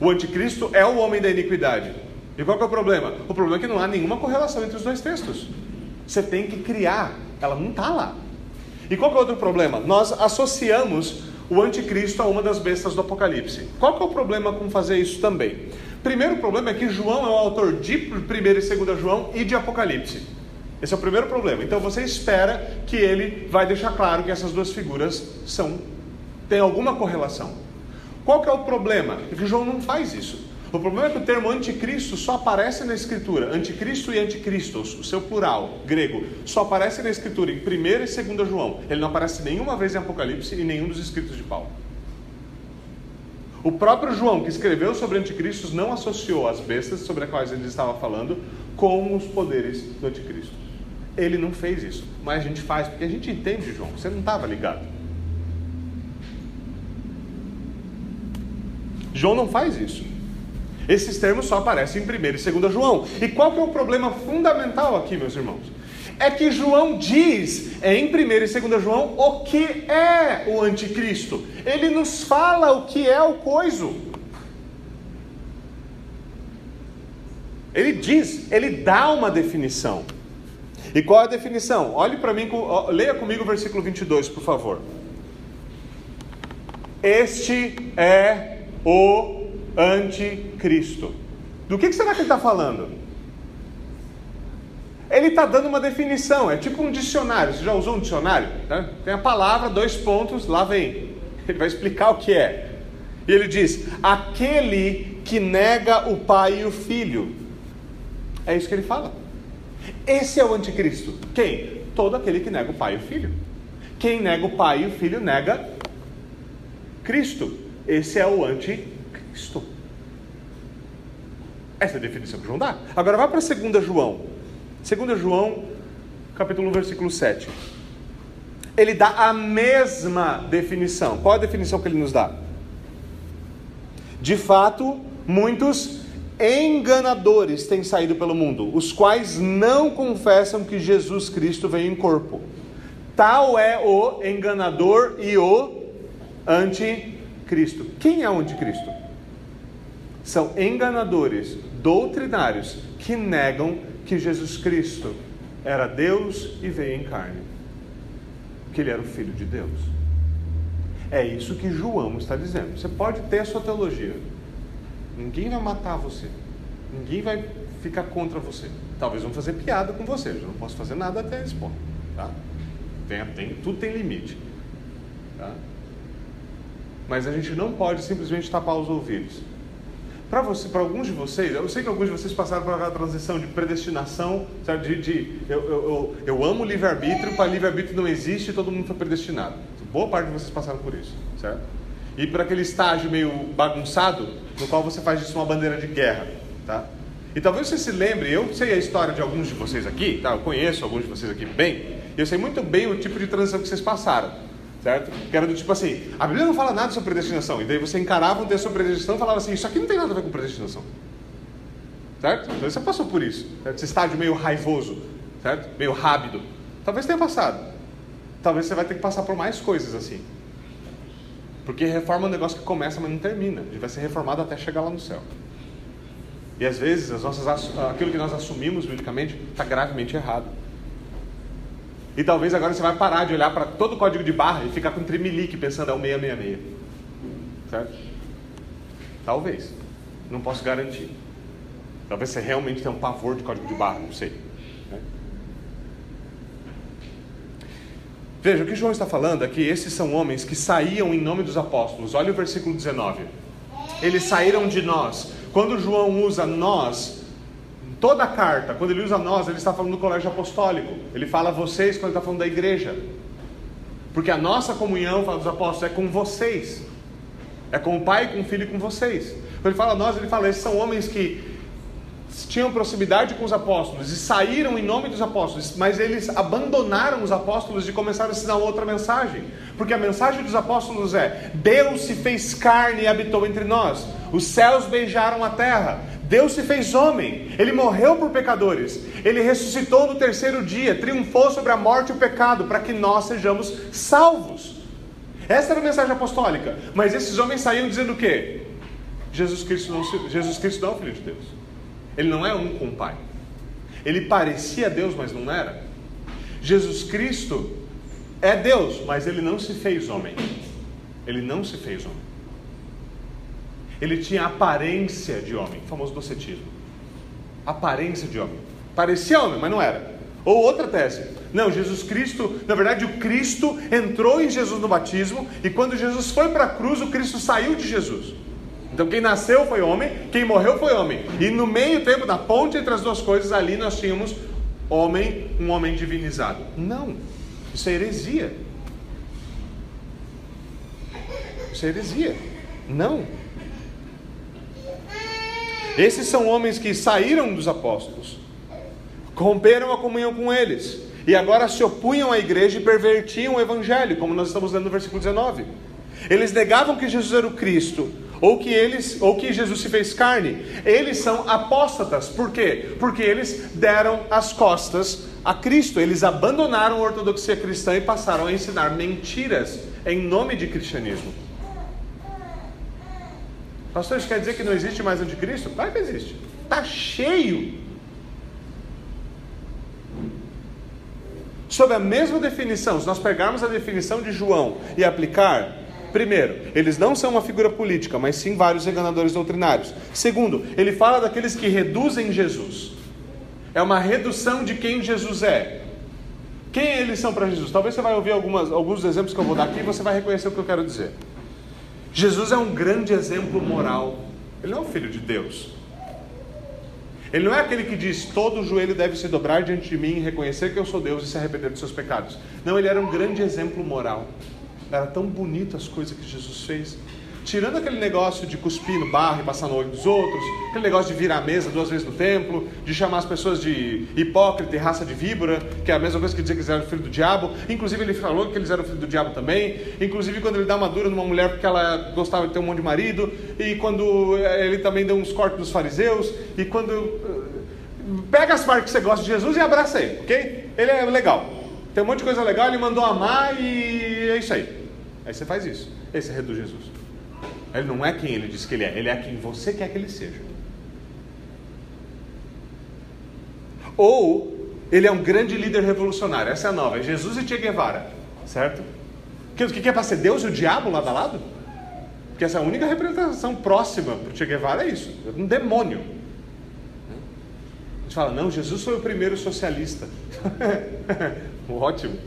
O anticristo é o homem da iniquidade. E qual é o problema? O problema é que não há nenhuma correlação entre os dois textos. Você tem que criar, ela não está lá. E qual é o outro problema? Nós associamos o anticristo a uma das bestas do Apocalipse. Qual é o problema com fazer isso também? Primeiro problema é que João é o autor de 1 e 2 João e de Apocalipse. Esse é o primeiro problema. Então você espera que ele vai deixar claro que essas duas figuras são têm alguma correlação. Qual que é o problema? É que João não faz isso. O problema é que o termo anticristo só aparece na escritura. Anticristo e anticristos, o seu plural grego, só aparece na escritura em 1 e 2 João. Ele não aparece nenhuma vez em Apocalipse e nenhum dos escritos de Paulo. O próprio João, que escreveu sobre anticristos, não associou as bestas sobre as quais ele estava falando com os poderes do anticristo. Ele não fez isso, mas a gente faz, porque a gente entende, João, você não estava ligado. João não faz isso. Esses termos só aparecem em 1 e 2 João. E qual que é o problema fundamental aqui, meus irmãos? É que João diz em 1 e 2 João o que é o anticristo. Ele nos fala o que é o coiso. Ele diz, ele dá uma definição. E qual é a definição? Olhe para mim, leia comigo o versículo 22, por favor. Este é o anticristo. Do que, que será que ele está falando? Ele está dando uma definição, é tipo um dicionário. Você já usou um dicionário? Tá? Tem a palavra, dois pontos, lá vem. Ele vai explicar o que é. E ele diz: aquele que nega o pai e o filho. É isso que ele fala. Esse é o anticristo. Quem? Todo aquele que nega o pai e o filho. Quem nega o pai e o filho nega Cristo. Esse é o anticristo. Essa é a definição que João dá. Agora vai para 2 João. 2 João, capítulo 1, versículo 7. Ele dá a mesma definição. Qual a definição que ele nos dá? De fato, muitos enganadores têm saído pelo mundo, os quais não confessam que Jesus Cristo veio em corpo. Tal é o enganador e o anticristo. Quem é o anticristo? São enganadores doutrinários que negam que Jesus Cristo era Deus e veio em carne, que ele era o Filho de Deus. É isso que João está dizendo. Você pode ter a sua teologia, Ninguém vai matar você. Ninguém vai ficar contra você. Talvez vão fazer piada com você. Eu não posso fazer nada até esse ponto. Tá? Tem, tem, tudo tem limite. Tá? Mas a gente não pode simplesmente tapar os ouvidos. Para você, para alguns de vocês, eu sei que alguns de vocês passaram por aquela transição de predestinação, certo? de, de eu, eu, eu, eu amo livre-arbítrio, para livre-arbítrio não existe e todo mundo foi predestinado. Boa parte de vocês passaram por isso, certo? E para aquele estágio meio bagunçado, no qual você faz disso uma bandeira de guerra, tá? E talvez você se lembre, eu sei a história de alguns de vocês aqui, tá? Eu conheço alguns de vocês aqui bem, eu sei muito bem o tipo de transição que vocês passaram, certo? Que era do tipo assim, a Bíblia não fala nada sobre predestinação, e daí você encarava um texto sobre predestinação e falava assim, isso aqui não tem nada a ver com predestinação. Certo? Então você passou por isso, certo? esse estágio meio raivoso, certo? Meio rápido. Talvez tenha passado. Talvez você vai ter que passar por mais coisas assim. Porque reforma é um negócio que começa, mas não termina. Gente vai ser reformado até chegar lá no céu. E às vezes as nossas, aquilo que nós assumimos biblicamente está gravemente errado. E talvez agora você vai parar de olhar para todo o código de barra e ficar com trimelique pensando é o 666. Certo? Talvez. Não posso garantir. Talvez você realmente tenha um pavor de código de barra, não sei. Veja, o que João está falando é que esses são homens que saíam em nome dos apóstolos. Olha o versículo 19. Eles saíram de nós. Quando João usa nós, toda a carta, quando ele usa nós, ele está falando do colégio apostólico. Ele fala vocês quando ele está falando da igreja. Porque a nossa comunhão, fala dos apóstolos, é com vocês. É com o Pai, com o Filho e com vocês. Quando ele fala nós, ele fala, esses são homens que tinham proximidade com os apóstolos e saíram em nome dos apóstolos, mas eles abandonaram os apóstolos e começaram a ensinar outra mensagem. Porque a mensagem dos apóstolos é: Deus se fez carne e habitou entre nós, os céus beijaram a terra, Deus se fez homem, ele morreu por pecadores, ele ressuscitou no terceiro dia, triunfou sobre a morte e o pecado, para que nós sejamos salvos. Essa era a mensagem apostólica. Mas esses homens saíram dizendo o quê? Jesus Cristo não, Jesus Cristo não é o Filho de Deus. Ele não é um com o Pai. Ele parecia Deus, mas não era. Jesus Cristo é Deus, mas ele não se fez homem. Ele não se fez homem. Ele tinha aparência de homem, famoso docetismo. Aparência de homem. Parecia homem, mas não era. Ou outra tese. Não, Jesus Cristo, na verdade, o Cristo entrou em Jesus no batismo e quando Jesus foi para a cruz, o Cristo saiu de Jesus. Então, quem nasceu foi homem, quem morreu foi homem. E no meio tempo, na ponte entre as duas coisas, ali nós tínhamos homem, um homem divinizado. Não, isso é heresia. Isso é heresia. Não. Esses são homens que saíram dos apóstolos, romperam a comunhão com eles, e agora se opunham à igreja e pervertiam o evangelho, como nós estamos lendo no versículo 19. Eles negavam que Jesus era o Cristo, ou que eles, ou que Jesus se fez carne. Eles são apóstatas. Por quê? Porque eles deram as costas a Cristo. Eles abandonaram a ortodoxia cristã e passaram a ensinar mentiras em nome de cristianismo. Pastor, isso quer dizer que não existe mais anticristo? Claro que existe. Está cheio. Sob a mesma definição, se nós pegarmos a definição de João e aplicar, Primeiro, eles não são uma figura política, mas sim vários enganadores doutrinários. Segundo, ele fala daqueles que reduzem Jesus. É uma redução de quem Jesus é. Quem eles são para Jesus? Talvez você vai ouvir algumas, alguns exemplos que eu vou dar aqui e você vai reconhecer o que eu quero dizer. Jesus é um grande exemplo moral. Ele não é o filho de Deus. Ele não é aquele que diz: todo joelho deve se dobrar diante de mim, reconhecer que eu sou Deus e se arrepender dos seus pecados. Não, ele era um grande exemplo moral. Era tão bonito as coisas que Jesus fez. Tirando aquele negócio de cuspir no barro e passar no olho dos outros, aquele negócio de virar a mesa duas vezes no templo, de chamar as pessoas de hipócrita e raça de víbora, que é a mesma coisa que dizer que eles eram filho do diabo. Inclusive, ele falou que eles eram filho do diabo também. Inclusive, quando ele dá uma dura numa mulher porque ela gostava de ter um monte de marido. E quando eh, ele também deu uns cortes dos fariseus. E quando. Eh, pega as partes que você gosta de Jesus e abraça ele, ok? Ele é legal. Tem um monte de coisa legal, ele mandou amar e é isso aí. Aí você faz isso. Esse é reduz Jesus. Ele não é quem ele diz que ele é, ele é quem você quer que ele seja. Ou ele é um grande líder revolucionário. Essa é a nova. É Jesus e Che Guevara. Certo? O que é para ser Deus e o diabo lado a lado? Porque essa é a única representação próxima para o Che Guevara é isso. É um demônio. A gente fala, não, Jesus foi o primeiro socialista. Ótimo.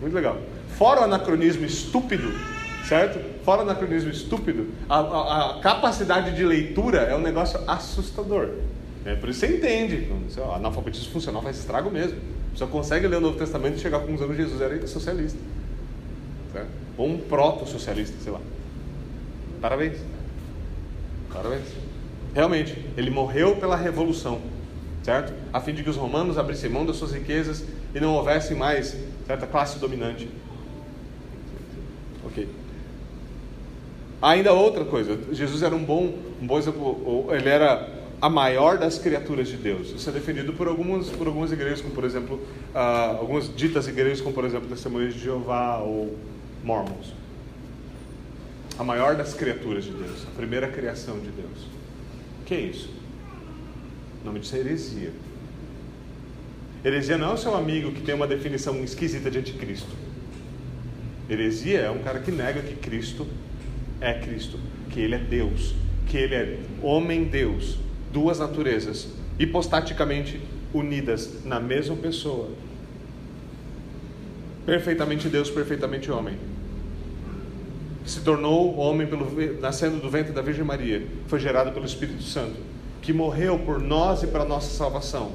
Muito legal. Fora o anacronismo estúpido, certo? Fora anacronismo estúpido, a, a, a capacidade de leitura é um negócio assustador. É, por isso você entende. O analfabetismo funcional faz estrago mesmo. Você consegue ler o Novo Testamento e chegar com anos Jesus era socialista. Certo? Ou um proto-socialista, sei lá. Parabéns. Parabéns. Realmente, ele morreu pela revolução, certo? A fim de que os romanos abrissem mão das suas riquezas e não houvesse mais certa classe dominante. Ok. Ainda outra coisa, Jesus era um bom, um bom exemplo, ele era a maior das criaturas de Deus. Isso é defendido por algumas, por algumas igrejas, como por exemplo, uh, algumas ditas igrejas, como por exemplo, Testemunhas de Jeová ou Mormons. A maior das criaturas de Deus, a primeira criação de Deus. O que é isso? O nome disso é heresia. Heresia não é o seu amigo que tem uma definição esquisita de anticristo. Heresia é um cara que nega que Cristo é Cristo, que ele é Deus, que ele é homem-deus, duas naturezas, hipostaticamente unidas na mesma pessoa. Perfeitamente Deus, perfeitamente homem. Se tornou homem pelo, nascendo do ventre da Virgem Maria, foi gerado pelo Espírito Santo, que morreu por nós e para nossa salvação.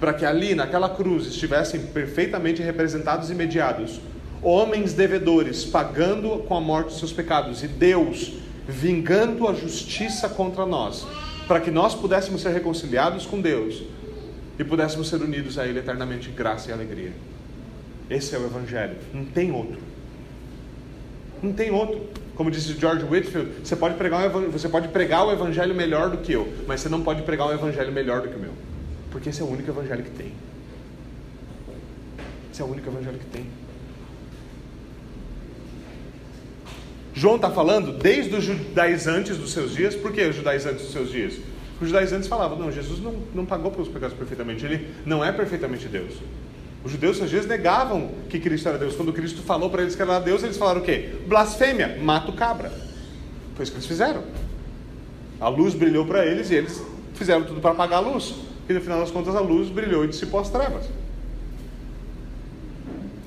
Para que ali, naquela cruz, estivessem perfeitamente representados e mediados homens devedores, pagando com a morte os seus pecados, e Deus vingando a justiça contra nós, para que nós pudéssemos ser reconciliados com Deus e pudéssemos ser unidos a Ele eternamente em graça e alegria. Esse é o Evangelho, não tem outro. Não tem outro. Como disse George Whitfield, você pode, pregar um, você pode pregar o Evangelho melhor do que eu, mas você não pode pregar um Evangelho melhor do que o meu, porque esse é o único Evangelho que tem. Esse é o único Evangelho que tem. João está falando desde os judaizantes dos seus dias. Por que os judaizantes dos seus dias? Os judaizantes falavam, não, Jesus não, não pagou pelos pecados perfeitamente, ele não é perfeitamente Deus. Os judeus, seus dias, negavam que Cristo era Deus. Quando Cristo falou para eles que era Deus, eles falaram o quê? Blasfêmia, mata o cabra. Foi isso que eles fizeram. A luz brilhou para eles e eles fizeram tudo para apagar a luz. e no final das contas a luz brilhou e dissipou as trevas.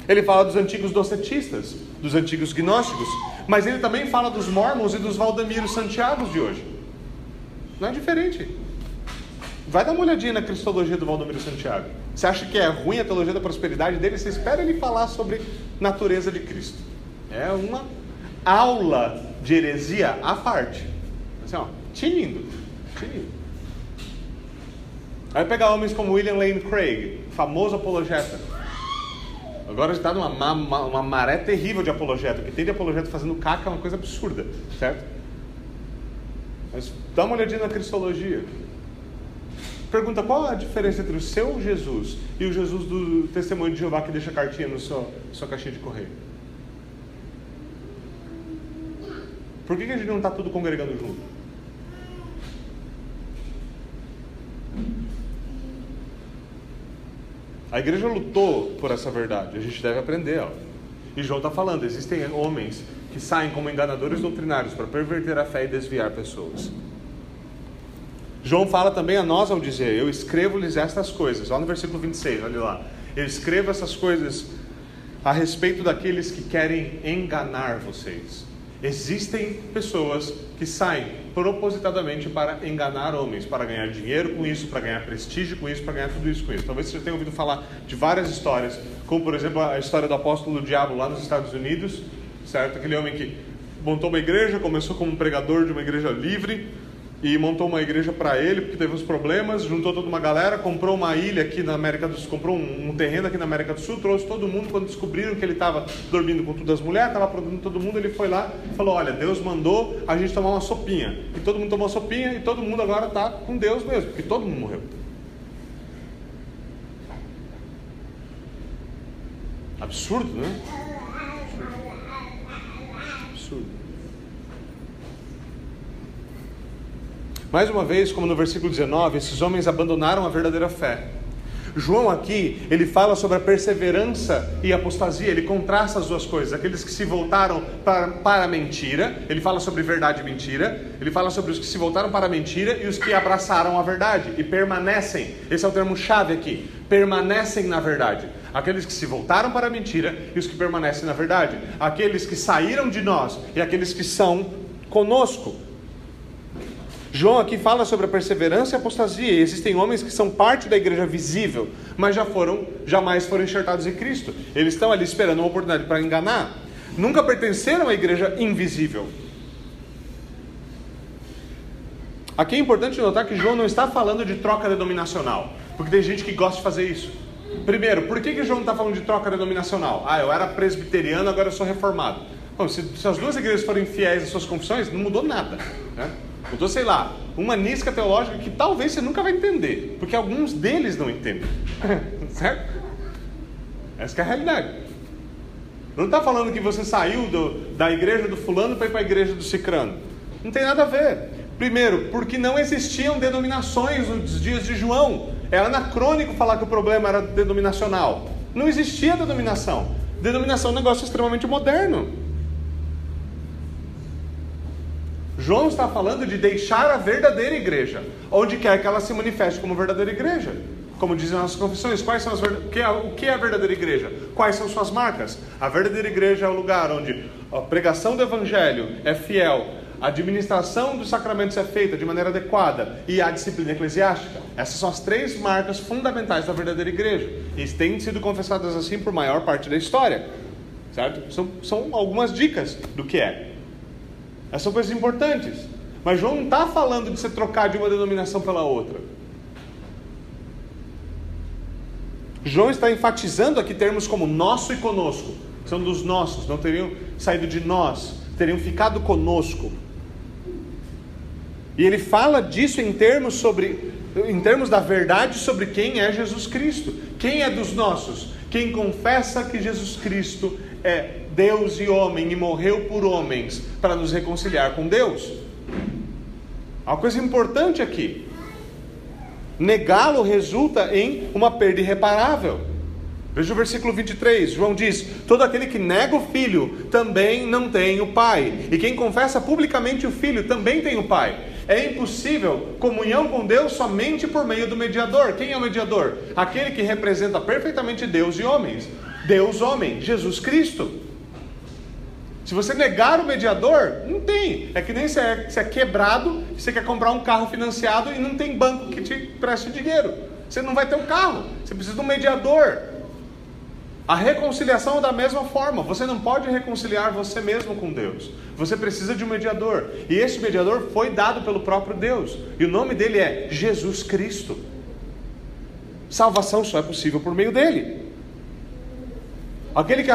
Ele fala dos antigos docetistas, dos antigos gnósticos, mas ele também fala dos mormons e dos Valdemiros Santiagos de hoje. Não é diferente. Vai dar uma olhadinha na cristologia do Valdomiro Santiago. Você acha que é ruim a teologia da prosperidade dele? Você espera ele falar sobre natureza de Cristo. É uma aula de heresia à parte. Assim, ó, tinindo, tinindo. Aí pegar homens como William Lane Craig, famoso apologeta. Agora está numa uma, uma maré terrível de apologeta. Que tem de apologeta fazendo caca é uma coisa absurda, certo? Mas dá uma olhadinha na cristologia. Pergunta qual a diferença entre o seu Jesus e o Jesus do testemunho de Jeová que deixa cartinha sua, sua caixinha de correio. Por que, que a gente não está tudo congregando junto? A igreja lutou por essa verdade, a gente deve aprender. Ó. E João está falando: existem homens que saem como enganadores doutrinários para perverter a fé e desviar pessoas. João fala também a nós ao dizer: Eu escrevo-lhes estas coisas. Olha no versículo 26, olha lá. Eu escrevo essas coisas a respeito daqueles que querem enganar vocês. Existem pessoas que saem propositadamente para enganar homens, para ganhar dinheiro com isso, para ganhar prestígio com isso, para ganhar tudo isso com isso. Talvez você tenha ouvido falar de várias histórias, como por exemplo a história do apóstolo Diabo lá nos Estados Unidos, certo? Aquele homem que montou uma igreja, começou como pregador de uma igreja livre, e montou uma igreja para ele, porque teve uns problemas, juntou toda uma galera, comprou uma ilha aqui na América do Sul, comprou um, um terreno aqui na América do Sul, trouxe todo mundo, quando descobriram que ele estava dormindo com todas as mulheres, estava produzindo todo mundo, ele foi lá e falou, olha, Deus mandou a gente tomar uma sopinha. E todo mundo tomou sopinha e todo mundo agora está com Deus mesmo, porque todo mundo morreu. Absurdo, né? Absurdo. Mais uma vez, como no versículo 19, esses homens abandonaram a verdadeira fé. João aqui, ele fala sobre a perseverança e apostasia, ele contrasta as duas coisas. Aqueles que se voltaram para, para a mentira, ele fala sobre verdade e mentira, ele fala sobre os que se voltaram para a mentira e os que abraçaram a verdade e permanecem. Esse é o termo chave aqui. Permanecem na verdade. Aqueles que se voltaram para a mentira e os que permanecem na verdade. Aqueles que saíram de nós e aqueles que são conosco. João aqui fala sobre a perseverança e a apostasia. Existem homens que são parte da igreja visível, mas já foram, jamais foram enxertados em Cristo. Eles estão ali esperando uma oportunidade para enganar. Nunca pertenceram à igreja invisível. Aqui é importante notar que João não está falando de troca denominacional, porque tem gente que gosta de fazer isso. Primeiro, por que, que João não está falando de troca denominacional? Ah, eu era presbiteriano, agora eu sou reformado. Bom, se, se as duas igrejas forem fiéis às suas confissões, não mudou nada. Né? Mudou, sei lá, uma nisca teológica que talvez você nunca vai entender, porque alguns deles não entendem. certo? Essa é a realidade. Não está falando que você saiu do, da igreja do fulano para ir para a igreja do cicrano. Não tem nada a ver. Primeiro, porque não existiam denominações nos dias de João. É anacrônico falar que o problema era denominacional. Não existia denominação. Denominação é um negócio extremamente moderno. João está falando de deixar a verdadeira igreja, onde quer que ela se manifeste como verdadeira igreja. Como dizem nossas confissões, quais são as é, o que é a verdadeira igreja? Quais são suas marcas? A verdadeira igreja é o lugar onde a pregação do evangelho é fiel, a administração dos sacramentos é feita de maneira adequada e a disciplina eclesiástica. Essas são as três marcas fundamentais da verdadeira igreja. E têm sido confessadas assim por maior parte da história. Certo? São, são algumas dicas do que é. Essas são coisas importantes. Mas João não está falando de você trocar de uma denominação pela outra. João está enfatizando aqui termos como nosso e conosco. São dos nossos, não teriam saído de nós, teriam ficado conosco. E ele fala disso em termos sobre em termos da verdade sobre quem é Jesus Cristo. Quem é dos nossos? Quem confessa que Jesus Cristo é Deus e homem e morreu por homens para nos reconciliar com Deus. Há uma coisa importante aqui. Negá-lo resulta em uma perda irreparável. Veja o versículo 23, João diz: Todo aquele que nega o filho também não tem o pai, e quem confessa publicamente o filho também tem o pai. É impossível comunhão com Deus somente por meio do mediador. Quem é o mediador? Aquele que representa perfeitamente Deus e homens. Deus, homem, Jesus Cristo. Se você negar o mediador, não tem. É que nem você é, você é quebrado, você quer comprar um carro financiado e não tem banco que te preste dinheiro. Você não vai ter um carro. Você precisa de um mediador. A reconciliação é da mesma forma. Você não pode reconciliar você mesmo com Deus. Você precisa de um mediador. E esse mediador foi dado pelo próprio Deus. E o nome dele é Jesus Cristo. Salvação só é possível por meio dele. Aquele que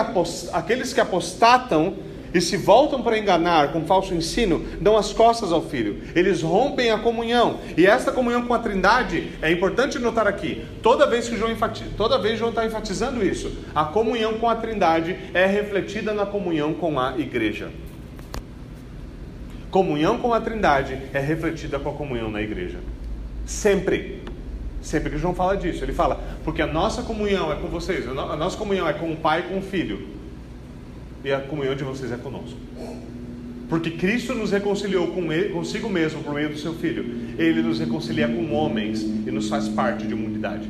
aqueles que apostatam e se voltam para enganar com falso ensino, dão as costas ao filho. Eles rompem a comunhão. E esta comunhão com a Trindade é importante notar aqui. Toda vez que João enfatiza, toda vez João está enfatizando isso, a comunhão com a Trindade é refletida na comunhão com a igreja. Comunhão com a Trindade é refletida com a comunhão na igreja. Sempre. Sempre que João fala disso, ele fala, porque a nossa comunhão é com vocês, a nossa comunhão é com o Pai e com o Filho e a comunhão de vocês é conosco. Porque Cristo nos reconciliou com ele, consigo mesmo por meio do seu Filho. Ele nos reconcilia com homens e nos faz parte de uma unidade.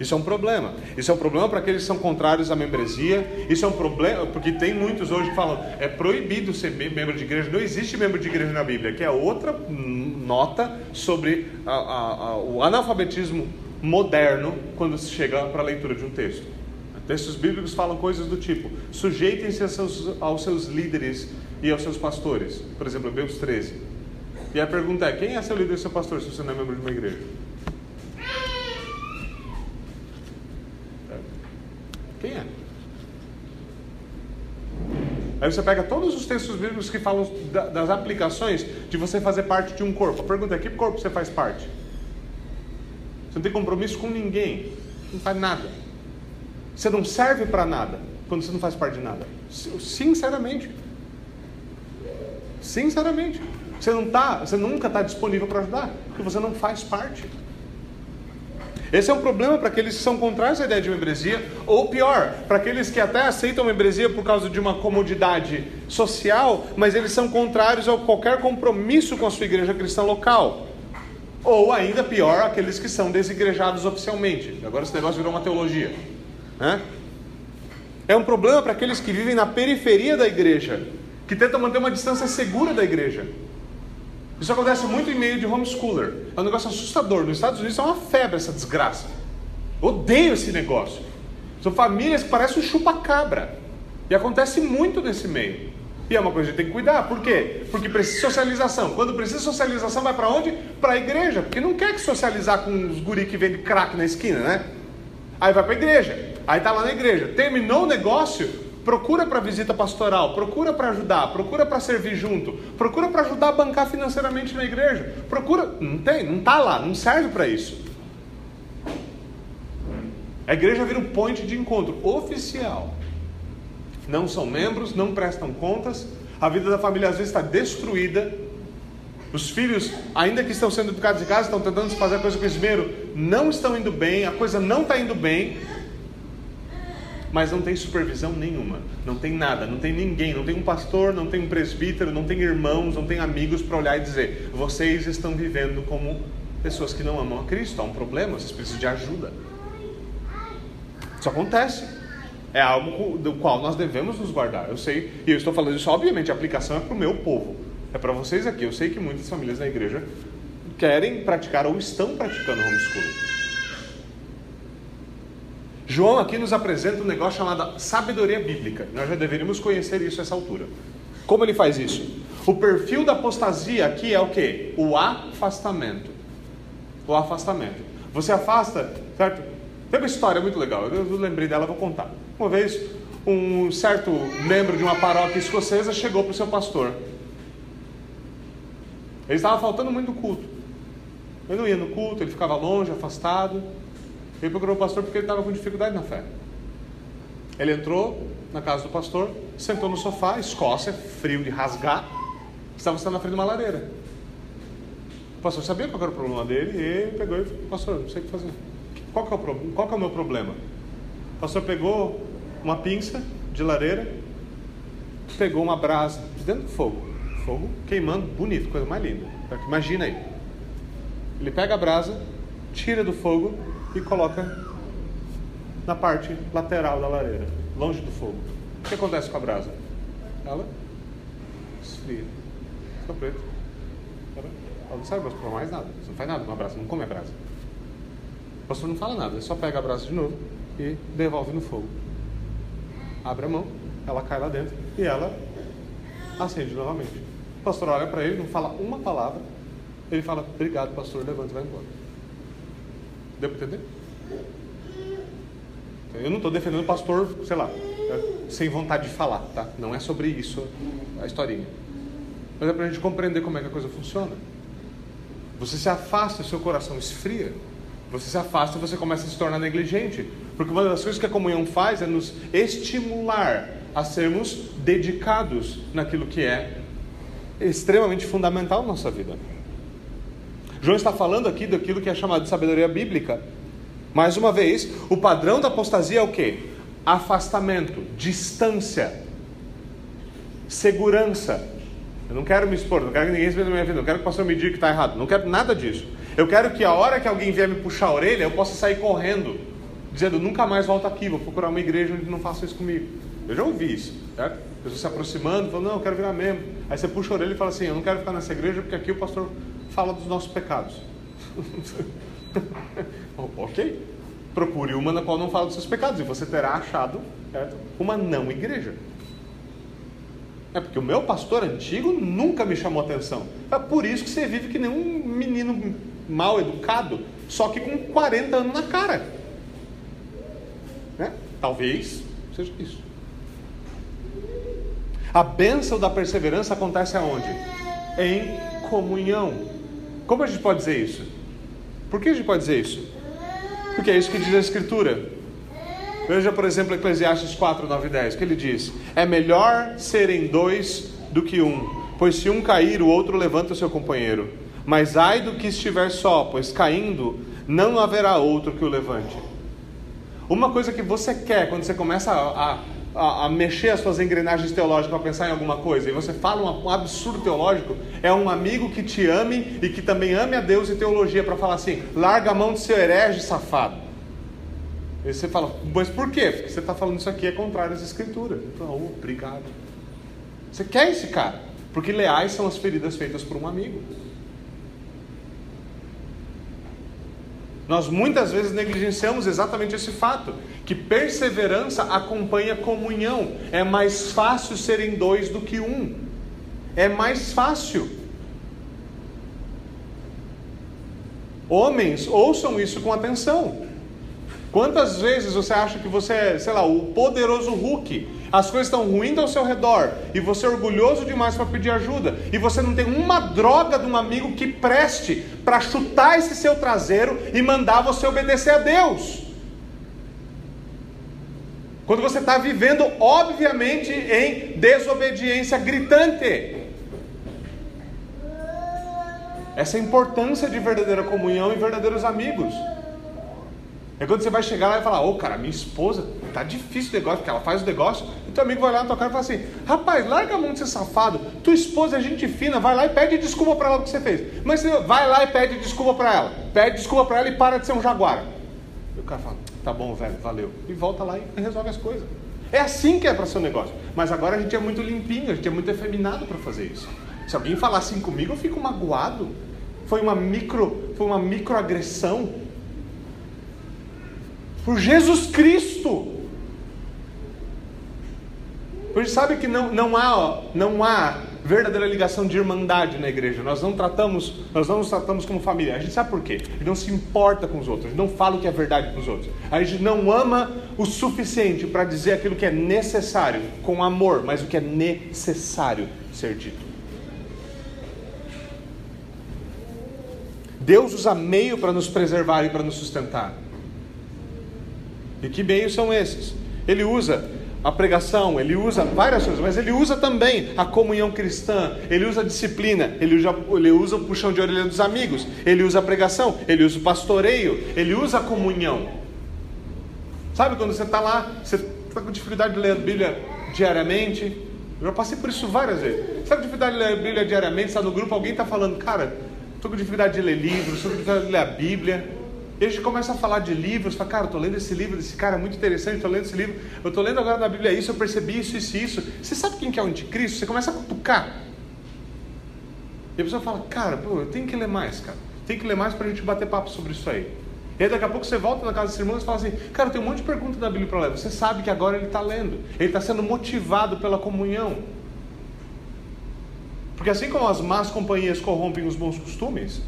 Isso é um problema. Isso é um problema para aqueles que são contrários à membresia. Isso é um problema, porque tem muitos hoje que falam é proibido ser membro de igreja. Não existe membro de igreja na Bíblia, que é outra nota sobre a, a, a, o analfabetismo moderno quando se chega para a leitura de um texto. Textos bíblicos falam coisas do tipo: sujeitem-se aos seus, líderes e aos seus pastores. Por exemplo, Hebreus 13. E a pergunta é: quem é seu líder e seu pastor se você não é membro de uma igreja? Quem é? Aí você pega todos os textos bíblicos que falam das aplicações de você fazer parte de um corpo. A pergunta é: que corpo você faz parte? Você não tem compromisso com ninguém, não faz nada. Você não serve para nada quando você não faz parte de nada. Sinceramente. Sinceramente. Você não tá, você nunca está disponível para ajudar, porque você não faz parte. Esse é um problema para aqueles que são contrários à ideia de membresia, ou pior, para aqueles que até aceitam membresia por causa de uma comodidade social, mas eles são contrários a qualquer compromisso com a sua igreja cristã local. Ou ainda pior, aqueles que são desigrejados oficialmente. Agora esse negócio virou uma teologia. Né? É um problema para aqueles que vivem na periferia da igreja, que tentam manter uma distância segura da igreja. Isso acontece muito em meio de homeschooler. É um negócio assustador. Nos Estados Unidos é uma febre essa desgraça. odeio esse negócio. São famílias que parecem um chupa-cabra. E acontece muito nesse meio. E é uma coisa que a gente tem que cuidar. Por quê? Porque precisa de socialização. Quando precisa de socialização, vai para onde? Para a igreja. Porque não quer que socializar com os guri que vendem crack na esquina, né? Aí vai para a igreja. Aí está lá na igreja. Terminou o negócio, procura para visita pastoral, procura para ajudar, procura para servir junto, procura para ajudar a bancar financeiramente na igreja. Procura, não tem, não está lá, não serve para isso. A igreja vira um ponto de encontro oficial. Não são membros, não prestam contas, a vida da família às vezes está destruída. Os filhos, ainda que estão sendo educados em casa, estão tentando fazer a coisa com esmero, não estão indo bem, a coisa não está indo bem mas não tem supervisão nenhuma, não tem nada, não tem ninguém, não tem um pastor, não tem um presbítero, não tem irmãos, não tem amigos para olhar e dizer: vocês estão vivendo como pessoas que não amam a Cristo, há um problema, vocês precisam de ajuda. Isso acontece. É algo do qual nós devemos nos guardar. Eu sei, e eu estou falando isso, obviamente, a aplicação é para o meu povo, é para vocês aqui. Eu sei que muitas famílias na igreja querem praticar ou estão praticando homeschooling. João aqui nos apresenta um negócio chamado sabedoria bíblica. Nós já deveríamos conhecer isso a essa altura. Como ele faz isso? O perfil da apostasia aqui é o que? O afastamento. O afastamento. Você afasta, certo? Tem uma história muito legal, eu lembrei dela, vou contar. Uma vez, um certo membro de uma paróquia escocesa chegou para o seu pastor. Ele estava faltando muito do culto. Ele não ia no culto, ele ficava longe, afastado. Ele procurou o pastor porque ele estava com dificuldade na fé. Ele entrou na casa do pastor, sentou no sofá, Escócia, frio de rasgar, estava sentado na frente de uma lareira. O pastor sabia qual era o problema dele e ele pegou e falou, pastor, não sei o que fazer. Qual que é o, qual que é o meu problema? O pastor pegou uma pinça de lareira, pegou uma brasa de dentro do fogo, fogo queimando, bonito, coisa mais linda. Imagina aí. Ele pega a brasa, tira do fogo e coloca na parte lateral da lareira, longe do fogo. O que acontece com a brasa? Ela esfria, fica preta. Ela não serve para mais nada. Você não faz nada com a brasa, não come a brasa. O pastor não fala nada, ele só pega a brasa de novo e devolve no fogo. Abre a mão, ela cai lá dentro e ela acende novamente. O pastor olha para ele, não fala uma palavra, ele fala, obrigado, pastor, levanta e vai embora. Deu para entender? Eu não estou defendendo o pastor, sei lá, sem vontade de falar, tá? Não é sobre isso a historinha. Mas é para a gente compreender como é que a coisa funciona. Você se afasta, seu coração esfria. Você se afasta e você começa a se tornar negligente. Porque uma das coisas que a comunhão faz é nos estimular a sermos dedicados naquilo que é extremamente fundamental na nossa vida. João está falando aqui daquilo que é chamado de sabedoria bíblica. Mais uma vez, o padrão da apostasia é o que? Afastamento, distância, segurança. Eu não quero me expor, não quero que ninguém se veja na minha vida, não quero que o pastor me diga que está errado, não quero nada disso. Eu quero que a hora que alguém vier me puxar a orelha, eu possa sair correndo, dizendo, nunca mais volto aqui, vou procurar uma igreja onde não faça isso comigo. Eu já ouvi isso, certo? Pessoas se aproximando, falando, não, eu quero virar membro. Aí você puxa a orelha e fala assim, eu não quero ficar nessa igreja porque aqui o pastor fala dos nossos pecados. ok. Procure uma na qual não fala dos seus pecados e você terá achado certo? uma não igreja. É porque o meu pastor antigo nunca me chamou atenção. É por isso que você vive que nem um menino mal educado, só que com 40 anos na cara. Né? Talvez seja isso. A bênção da perseverança acontece aonde? Em comunhão. Como a gente pode dizer isso? Por que a gente pode dizer isso? Porque é isso que diz a Escritura. Veja, por exemplo, Eclesiastes 4, 9 e 10, que ele diz: É melhor serem dois do que um, pois se um cair, o outro levanta o seu companheiro. Mas ai do que estiver só, pois caindo, não haverá outro que o levante. Uma coisa que você quer quando você começa a, a a, a, mexer as suas engrenagens teológicas para pensar em alguma coisa, e você fala um, absurdo teológico, é um amigo que te ame e que também ame a Deus e teologia para falar assim: larga a mão de seu herege safado. E você fala, mas por quê? Porque você está falando isso aqui é contrário às escrituras. Então, oh, obrigado. Você quer esse cara, porque leais são as feridas feitas por um amigo. Nós muitas vezes negligenciamos exatamente esse fato, que perseverança acompanha comunhão. É mais fácil serem dois do que um. É mais fácil. Homens, ouçam isso com atenção. Quantas vezes você acha que você é, sei lá, o poderoso Hulk? As coisas estão ruindo ao seu redor e você é orgulhoso demais para pedir ajuda e você não tem uma droga de um amigo que preste para chutar esse seu traseiro e mandar você obedecer a Deus. Quando você está vivendo, obviamente, em desobediência gritante. Essa é a importância de verdadeira comunhão e verdadeiros amigos. É quando você vai chegar lá e falar, ô oh, cara, minha esposa, tá difícil o negócio, porque ela faz o negócio, e teu amigo vai lá na tua cara e fala assim, rapaz, larga a mão de ser safado, tua esposa é gente fina, vai lá e pede desculpa para ela do que você fez. Mas você vai lá e pede desculpa para ela, pede desculpa para ela e para de ser um jaguar. E o cara fala, tá bom, velho, valeu. E volta lá e resolve as coisas. É assim que é para ser um negócio. Mas agora a gente é muito limpinho, a gente é muito efeminado para fazer isso. Se alguém falar assim comigo, eu fico magoado. Foi uma micro, foi uma microagressão por Jesus Cristo. Porque sabe que não, não, há, não há verdadeira ligação de irmandade na igreja. Nós não tratamos, nós não nos tratamos como família. A gente sabe por quê? A gente não se importa com os outros, a gente não fala o que é verdade para os outros. A gente não ama o suficiente para dizer aquilo que é necessário, com amor, mas o que é necessário ser dito. Deus usa meio para nos preservar e para nos sustentar. E que meios são esses? Ele usa a pregação, ele usa várias coisas, mas ele usa também a comunhão cristã, ele usa a disciplina, ele usa, ele usa o puxão de orelha dos amigos, ele usa a pregação, ele usa o pastoreio, ele usa a comunhão. Sabe quando você está lá, você está com dificuldade de ler a Bíblia diariamente, Eu já passei por isso várias vezes. Sabe dificuldade de ler a Bíblia diariamente? Está no grupo, alguém está falando, cara, estou com dificuldade de ler livros, estou com dificuldade de ler a Bíblia. E a gente começa a falar de livros, fala, cara, eu estou lendo esse livro desse cara, é muito interessante, estou lendo esse livro, eu estou lendo agora na Bíblia isso, eu percebi isso, isso isso. Você sabe quem que é o anticristo? Você começa a cutucar. E a pessoa fala, cara, pô, eu tenho que ler mais, cara. Tem que ler mais para a gente bater papo sobre isso aí. E aí daqui a pouco você volta na casa dos irmãos e fala assim, cara, tem um monte de perguntas da Bíblia para ler. Você sabe que agora ele está lendo. Ele está sendo motivado pela comunhão. Porque assim como as más companhias corrompem os bons costumes,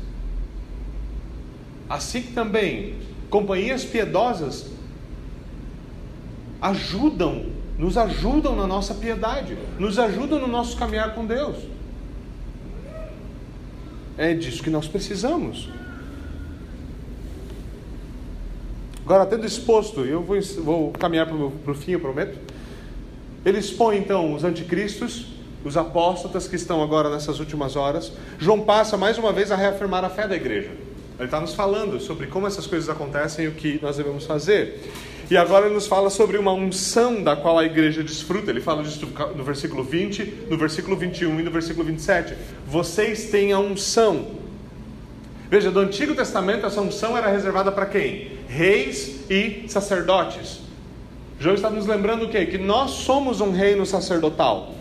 assim também companhias piedosas ajudam, nos ajudam na nossa piedade, nos ajudam no nosso caminhar com Deus. É disso que nós precisamos. Agora, tendo exposto, eu vou, vou caminhar para o fim, eu prometo. Ele expõe então os anticristos, os apóstatas que estão agora nessas últimas horas. João passa mais uma vez a reafirmar a fé da igreja. Ele está nos falando sobre como essas coisas acontecem e o que nós devemos fazer. E agora ele nos fala sobre uma unção da qual a igreja desfruta. Ele fala disso no versículo 20, no versículo 21 e no versículo 27. Vocês têm a unção. Veja, do Antigo Testamento essa unção era reservada para quem? Reis e sacerdotes. João está nos lembrando o quê? Que nós somos um reino sacerdotal.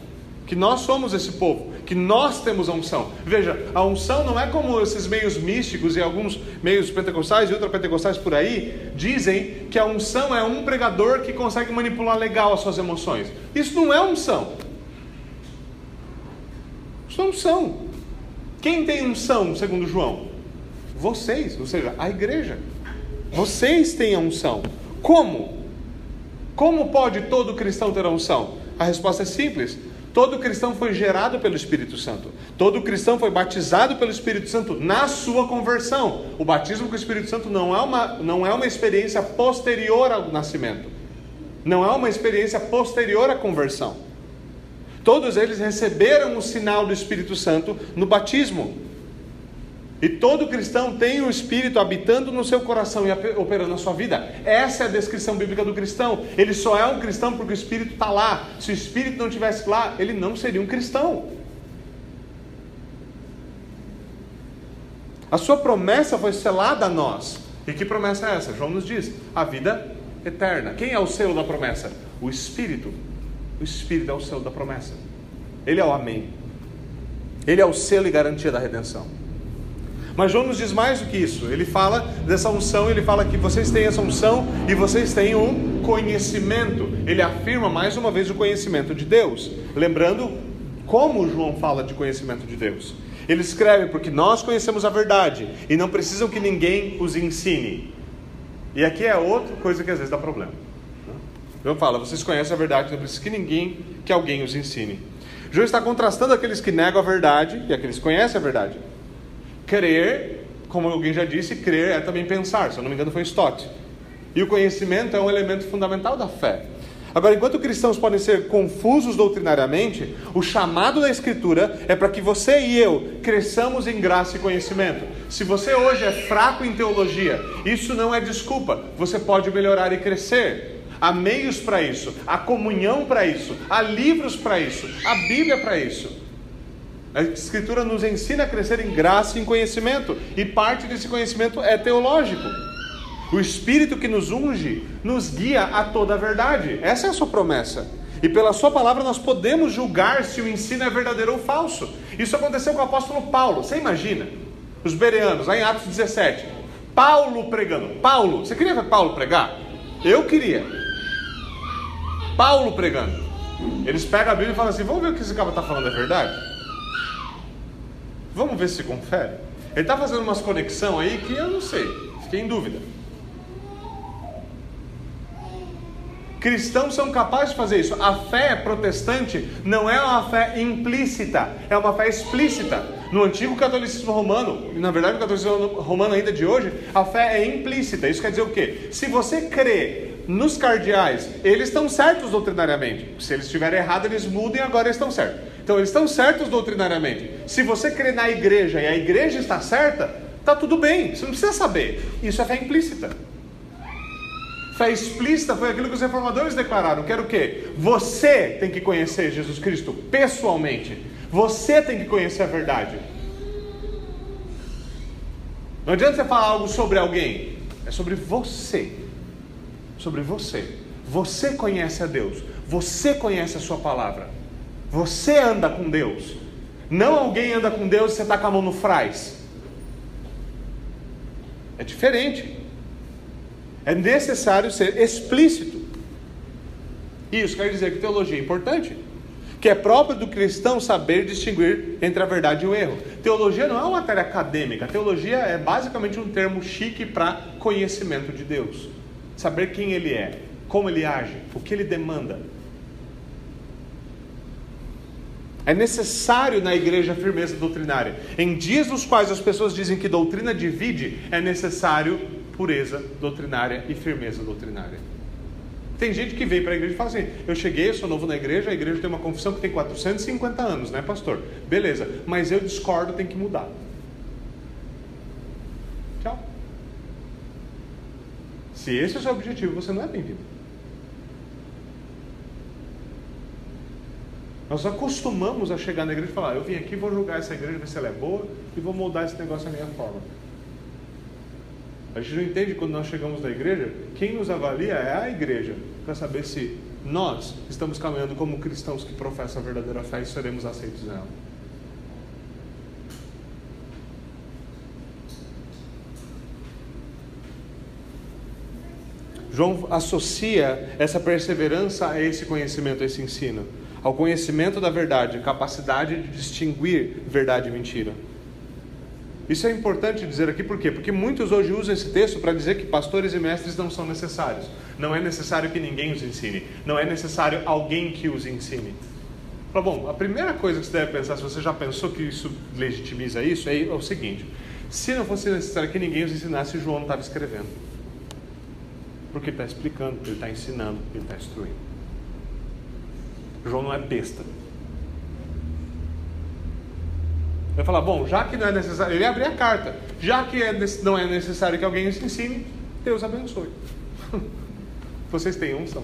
Que nós somos esse povo que nós temos a unção. Veja, a unção não é como esses meios místicos e alguns meios pentecostais e ultrapentecostais por aí dizem que a unção é um pregador que consegue manipular legal as suas emoções. Isso não é unção. Isso não é unção. Quem tem unção, segundo João? Vocês, ou seja, a igreja. Vocês têm a unção. Como? Como pode todo cristão ter a unção? A resposta é simples Todo cristão foi gerado pelo Espírito Santo. Todo cristão foi batizado pelo Espírito Santo na sua conversão. O batismo com o Espírito Santo não é uma, não é uma experiência posterior ao nascimento. Não é uma experiência posterior à conversão. Todos eles receberam o sinal do Espírito Santo no batismo. E todo cristão tem o Espírito habitando no seu coração e operando na sua vida. Essa é a descrição bíblica do cristão. Ele só é um cristão porque o Espírito está lá. Se o Espírito não estivesse lá, ele não seria um cristão. A sua promessa foi selada a nós. E que promessa é essa? João nos diz: a vida eterna. Quem é o selo da promessa? O Espírito. O Espírito é o selo da promessa. Ele é o Amém. Ele é o selo e garantia da redenção. Mas João nos diz mais do que isso. Ele fala dessa unção, ele fala que vocês têm essa unção e vocês têm o conhecimento. Ele afirma mais uma vez o conhecimento de Deus. Lembrando como João fala de conhecimento de Deus. Ele escreve porque nós conhecemos a verdade e não precisam que ninguém os ensine. E aqui é outra coisa que às vezes dá problema. João fala, vocês conhecem a verdade, não precisa que ninguém, que alguém os ensine. João está contrastando aqueles que negam a verdade e aqueles que conhecem a verdade. Crer, como alguém já disse, crer é também pensar, se eu não me engano foi Stott. E o conhecimento é um elemento fundamental da fé. Agora, enquanto cristãos podem ser confusos doutrinariamente, o chamado da Escritura é para que você e eu cresçamos em graça e conhecimento. Se você hoje é fraco em teologia, isso não é desculpa, você pode melhorar e crescer. Há meios para isso, há comunhão para isso, há livros para isso, há Bíblia para isso. A Escritura nos ensina a crescer em graça e em conhecimento, e parte desse conhecimento é teológico. O Espírito que nos unge nos guia a toda a verdade. Essa é a sua promessa. E pela sua palavra nós podemos julgar se o ensino é verdadeiro ou falso. Isso aconteceu com o apóstolo Paulo. Você imagina? Os bereanos, lá em Atos 17. Paulo pregando. Paulo, você queria ver Paulo pregar? Eu queria. Paulo pregando. Eles pegam a Bíblia e falam assim: vamos ver o que esse cara está falando é verdade? Vamos ver se confere. Ele está fazendo umas conexão aí que eu não sei, fiquei em dúvida. Cristãos são capazes de fazer isso. A fé protestante não é uma fé implícita, é uma fé explícita. No antigo catolicismo romano, e na verdade no catolicismo romano ainda de hoje, a fé é implícita. Isso quer dizer o quê? Se você crê nos cardeais, eles estão certos doutrinariamente. Se eles estiverem errados, eles mudem, agora eles estão certos. Então eles estão certos doutrinariamente. Se você crê na igreja e a igreja está certa, está tudo bem, você não precisa saber. Isso é fé implícita. Fé explícita foi aquilo que os reformadores declararam, que era o quê? Você tem que conhecer Jesus Cristo pessoalmente. Você tem que conhecer a verdade. Não adianta você falar algo sobre alguém, é sobre você. Sobre você. Você conhece a Deus, você conhece a Sua palavra, você anda com Deus. Não alguém anda com Deus e você está com a mão no fraz. É diferente. É necessário ser explícito. Isso quer dizer que teologia é importante. Que é próprio do cristão saber distinguir entre a verdade e o erro. Teologia não é uma matéria acadêmica. Teologia é basicamente um termo chique para conhecimento de Deus. Saber quem Ele é, como Ele age, o que Ele demanda. É necessário na igreja firmeza doutrinária. Em dias nos quais as pessoas dizem que doutrina divide, é necessário pureza doutrinária e firmeza doutrinária. Tem gente que vem para a igreja e fala assim: Eu cheguei, eu sou novo na igreja, a igreja tem uma confissão que tem 450 anos, né, pastor? Beleza, mas eu discordo, tem que mudar. Tchau. Se esse é o seu objetivo, você não é bem-vindo. Nós acostumamos a chegar na igreja e falar: Eu vim aqui, vou julgar essa igreja, ver se ela é boa e vou moldar esse negócio à minha forma. A gente não entende quando nós chegamos na igreja, quem nos avalia é a igreja, para saber se nós estamos caminhando como cristãos que professam a verdadeira fé e seremos aceitos nela. João associa essa perseverança a esse conhecimento, a esse ensino ao conhecimento da verdade, capacidade de distinguir verdade e mentira. Isso é importante dizer aqui por quê? Porque muitos hoje usam esse texto para dizer que pastores e mestres não são necessários. Não é necessário que ninguém os ensine. Não é necessário alguém que os ensine. bom, a primeira coisa que você deve pensar, se você já pensou que isso legitimiza isso, é o seguinte: se não fosse necessário que ninguém os ensinasse, João não estava escrevendo. Porque ele está explicando, ele está ensinando, ele está instruindo. João não é besta. Vai falar, bom, já que não é necessário, ele abrir a carta, já que é, não é necessário que alguém os ensine, Deus abençoe. Vocês têm unção.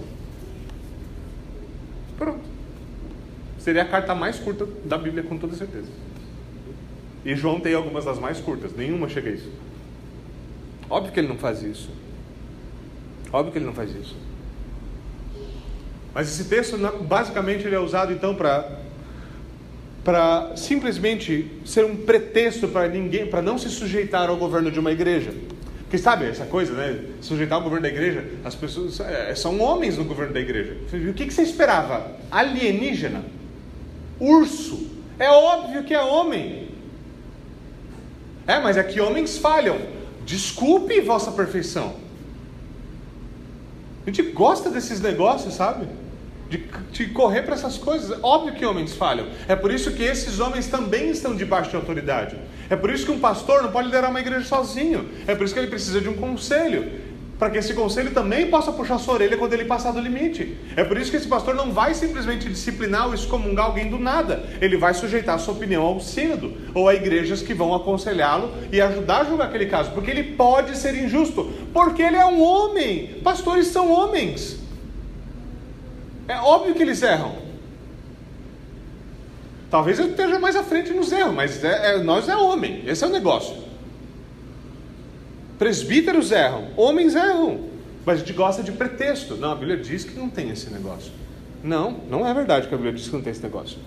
Pronto. Seria a carta mais curta da Bíblia, com toda certeza. E João tem algumas das mais curtas, nenhuma chega a isso. Óbvio que ele não faz isso. Óbvio que ele não faz isso. Mas esse texto, basicamente, ele é usado então para para simplesmente ser um pretexto para ninguém, para não se sujeitar ao governo de uma igreja. Porque sabe essa coisa, né? Sujeitar ao governo da igreja, as pessoas é, são homens no governo da igreja. O que, que você esperava? Alienígena? Urso? É óbvio que é homem. É, mas é que homens falham. Desculpe vossa perfeição. A gente gosta desses negócios, sabe? De, de correr para essas coisas. Óbvio que homens falham. É por isso que esses homens também estão debaixo de autoridade. É por isso que um pastor não pode liderar uma igreja sozinho. É por isso que ele precisa de um conselho. Para que esse conselho também possa puxar sua orelha quando ele passar do limite. É por isso que esse pastor não vai simplesmente disciplinar ou excomungar alguém do nada. Ele vai sujeitar sua opinião ao sínodo ou a igrejas que vão aconselhá-lo e ajudar a julgar aquele caso. Porque ele pode ser injusto. Porque ele é um homem. Pastores são homens. É óbvio que eles erram. Talvez eu esteja mais à frente nos erros, mas é, é, nós é homem, esse é o negócio. Presbíteros erram, homens erram, mas a gente gosta de pretexto. Não, a Bíblia diz que não tem esse negócio. Não, não é verdade que a Bíblia diz que não tem esse negócio.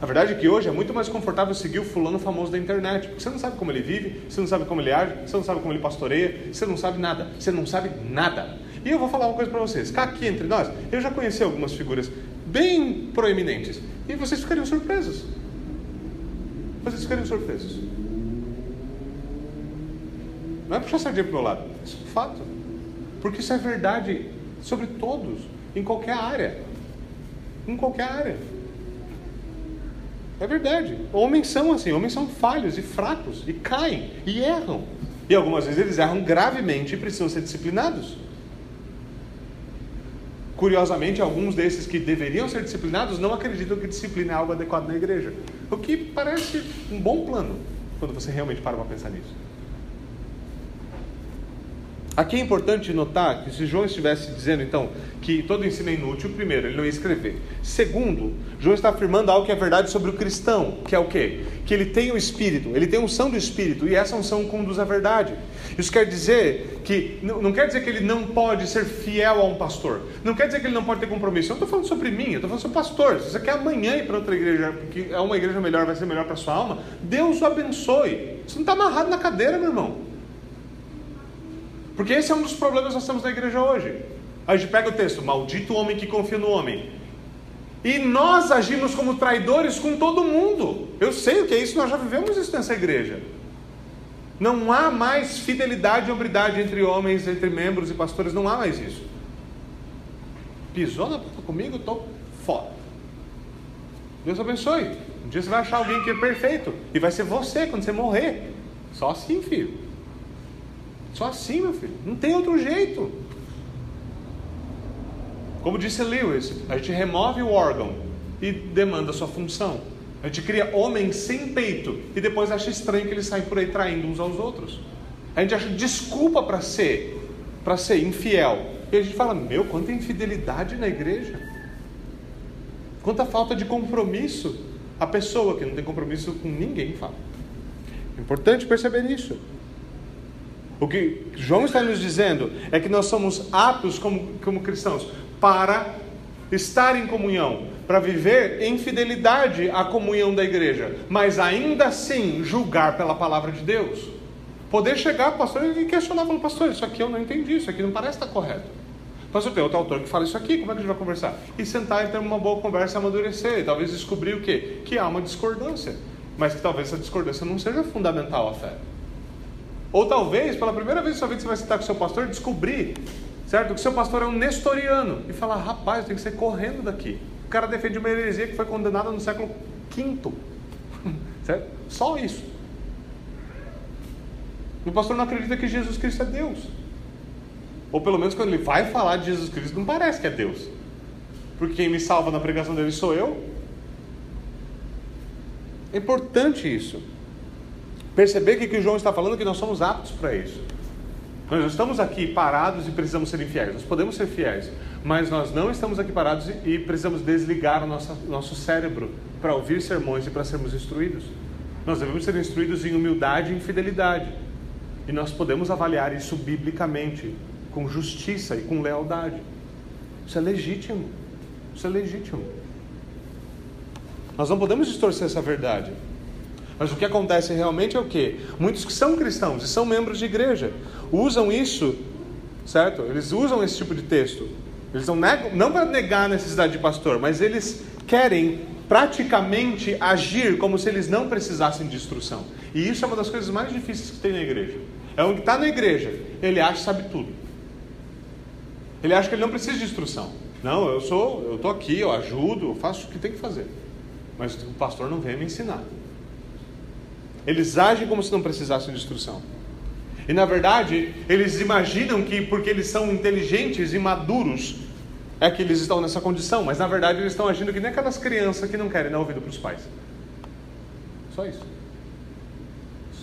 A verdade é que hoje é muito mais confortável seguir o fulano famoso da internet, porque você não sabe como ele vive, você não sabe como ele age, você não sabe como ele pastoreia, você não sabe nada, você não sabe nada. E eu vou falar uma coisa para vocês. Cá aqui entre nós, eu já conheci algumas figuras bem proeminentes. E vocês ficariam surpresos. Vocês ficariam surpresos. Não é puxar sardinha para o meu lado. Isso é um fato. Porque isso é verdade sobre todos, em qualquer área. Em qualquer área. É verdade. Homens são assim, homens são falhos e fracos, e caem, e erram. E algumas vezes eles erram gravemente e precisam ser disciplinados. Curiosamente, alguns desses que deveriam ser disciplinados não acreditam que disciplina é algo adequado na igreja. O que parece um bom plano, quando você realmente para para pensar nisso. Aqui é importante notar que se João estivesse dizendo então que todo ensino é inútil, primeiro, ele não ia escrever. Segundo, João está afirmando algo que é verdade sobre o cristão, que é o quê? Que ele tem o Espírito, ele tem unção do Espírito, e essa unção conduz à verdade. Isso quer dizer que, não quer dizer que ele não pode ser fiel a um pastor, não quer dizer que ele não pode ter compromisso. Eu não estou falando sobre mim, eu estou falando sobre pastor. Se você quer amanhã ir para outra igreja, que é uma igreja melhor, vai ser melhor para sua alma, Deus o abençoe. Você não está amarrado na cadeira, meu irmão. Porque esse é um dos problemas que nós temos na igreja hoje. A gente pega o texto, maldito homem que confia no homem. E nós agimos como traidores com todo mundo. Eu sei o que é isso, nós já vivemos isso nessa igreja. Não há mais fidelidade e obridade entre homens, entre membros e pastores, não há mais isso. Pisou na porta comigo, estou fora. Deus abençoe. Um dia você vai achar alguém que é perfeito. E vai ser você quando você morrer. Só assim, filho. Só assim, meu filho. Não tem outro jeito. Como disse Lewis, a gente remove o órgão e demanda sua função. A gente cria homens sem peito e depois acha estranho que eles saem por aí traindo uns aos outros. A gente acha desculpa para ser, para ser infiel. E a gente fala: "Meu, quanta infidelidade na igreja. Quanta falta de compromisso. A pessoa que não tem compromisso com ninguém fala. É importante perceber isso. O que João está nos dizendo é que nós somos aptos como, como cristãos para estar em comunhão, para viver em fidelidade à comunhão da igreja, mas ainda assim julgar pela palavra de Deus. Poder chegar, pastor, e questionar, falando, pastor, isso aqui eu não entendi, isso aqui não parece estar correto. Pastor, tem outro autor que fala isso aqui, como é que a gente vai conversar? E sentar e ter uma boa conversa amadurecer, e talvez descobrir o quê? Que há uma discordância, mas que talvez essa discordância não seja fundamental à fé. Ou talvez, pela primeira vez na sua vida, você vai citar com seu pastor e descobrir, certo? Que seu pastor é um nestoriano. E falar, rapaz, tem que ser correndo daqui. Cara defende uma heresia que foi condenada no século V. Certo? Só isso. O pastor não acredita que Jesus Cristo é Deus. Ou pelo menos quando ele vai falar de Jesus Cristo, não parece que é Deus. Porque quem me salva na pregação dele sou eu. É importante isso. Perceber que o que João está falando é que nós somos aptos para isso. Nós estamos aqui parados e precisamos ser infiéis. Nós podemos ser fiéis, mas nós não estamos aqui parados e precisamos desligar o nosso, nosso cérebro para ouvir sermões e para sermos instruídos. Nós devemos ser instruídos em humildade e em fidelidade. E nós podemos avaliar isso biblicamente, com justiça e com lealdade. Isso é legítimo. Isso é legítimo. Nós não podemos distorcer essa verdade. Mas o que acontece realmente é o que? Muitos que são cristãos e são membros de igreja usam isso, certo? Eles usam esse tipo de texto. Eles não negam, não para negar a necessidade de pastor, mas eles querem praticamente agir como se eles não precisassem de instrução. E isso é uma das coisas mais difíceis que tem na igreja. É um que está na igreja, ele acha que sabe tudo. Ele acha que ele não precisa de instrução. Não, eu sou, eu estou aqui, eu ajudo, eu faço o que tem que fazer. Mas o pastor não vem me ensinar. Eles agem como se não precisassem de instrução. E na verdade, eles imaginam que porque eles são inteligentes e maduros, é que eles estão nessa condição, mas na verdade eles estão agindo que nem aquelas crianças que não querem dar ouvido para os pais. Só isso.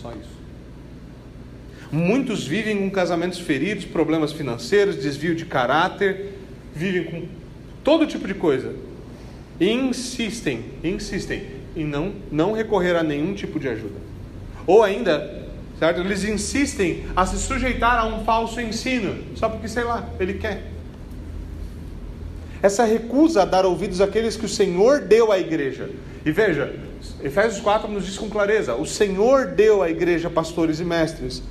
Só isso. Muitos vivem com casamentos feridos, problemas financeiros, desvio de caráter, vivem com todo tipo de coisa. E insistem, insistem em não, não recorrer a nenhum tipo de ajuda. Ou ainda, certo? Eles insistem a se sujeitar a um falso ensino, só porque, sei lá, ele quer. Essa recusa a dar ouvidos àqueles que o Senhor deu à igreja. E veja, Efésios 4 nos diz com clareza: o Senhor deu à igreja pastores e mestres.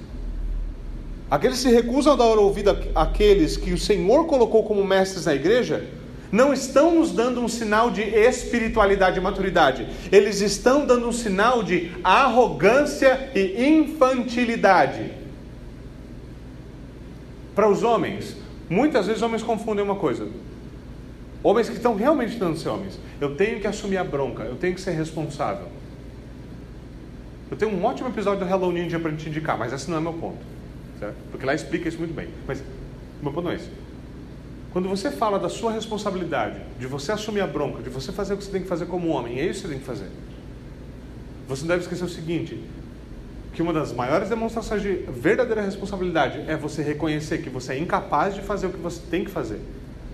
Aqueles que se recusam a dar ouvido àqueles que o Senhor colocou como mestres na igreja, não estão nos dando um sinal de espiritualidade e maturidade, eles estão dando um sinal de arrogância e infantilidade. Para os homens, muitas vezes homens confundem uma coisa. Homens que estão realmente tentando ser homens. Eu tenho que assumir a bronca, eu tenho que ser responsável. Eu tenho um ótimo episódio do Hello Ninja para te indicar, mas esse não é meu ponto. Certo? Porque lá explica isso muito bem. Mas meu ponto não é esse. Quando você fala da sua responsabilidade, de você assumir a bronca, de você fazer o que você tem que fazer como homem, é isso que você tem que fazer. Você não deve esquecer o seguinte: que uma das maiores demonstrações de verdadeira responsabilidade é você reconhecer que você é incapaz de fazer o que você tem que fazer.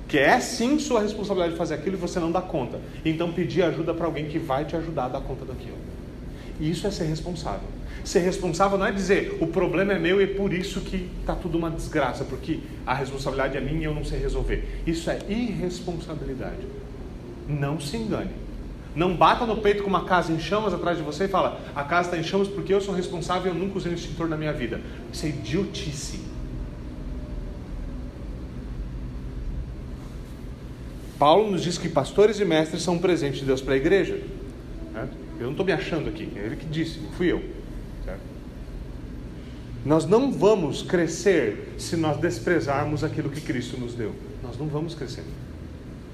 Que é sim sua responsabilidade fazer aquilo e você não dá conta. Então pedir ajuda para alguém que vai te ajudar a dar conta daquilo. Isso é ser responsável. Ser responsável não é dizer o problema é meu e é por isso que está tudo uma desgraça, porque a responsabilidade é minha e eu não sei resolver. Isso é irresponsabilidade. Não se engane. Não bata no peito com uma casa em chamas atrás de você e fala: a casa está em chamas porque eu sou responsável e eu nunca usei um extintor na minha vida. Isso é idiotice. Paulo nos diz que pastores e mestres são um presente de Deus para a igreja. Eu não estou me achando aqui, é ele que disse, fui eu. Nós não vamos crescer se nós desprezarmos aquilo que Cristo nos deu. Nós não vamos crescer.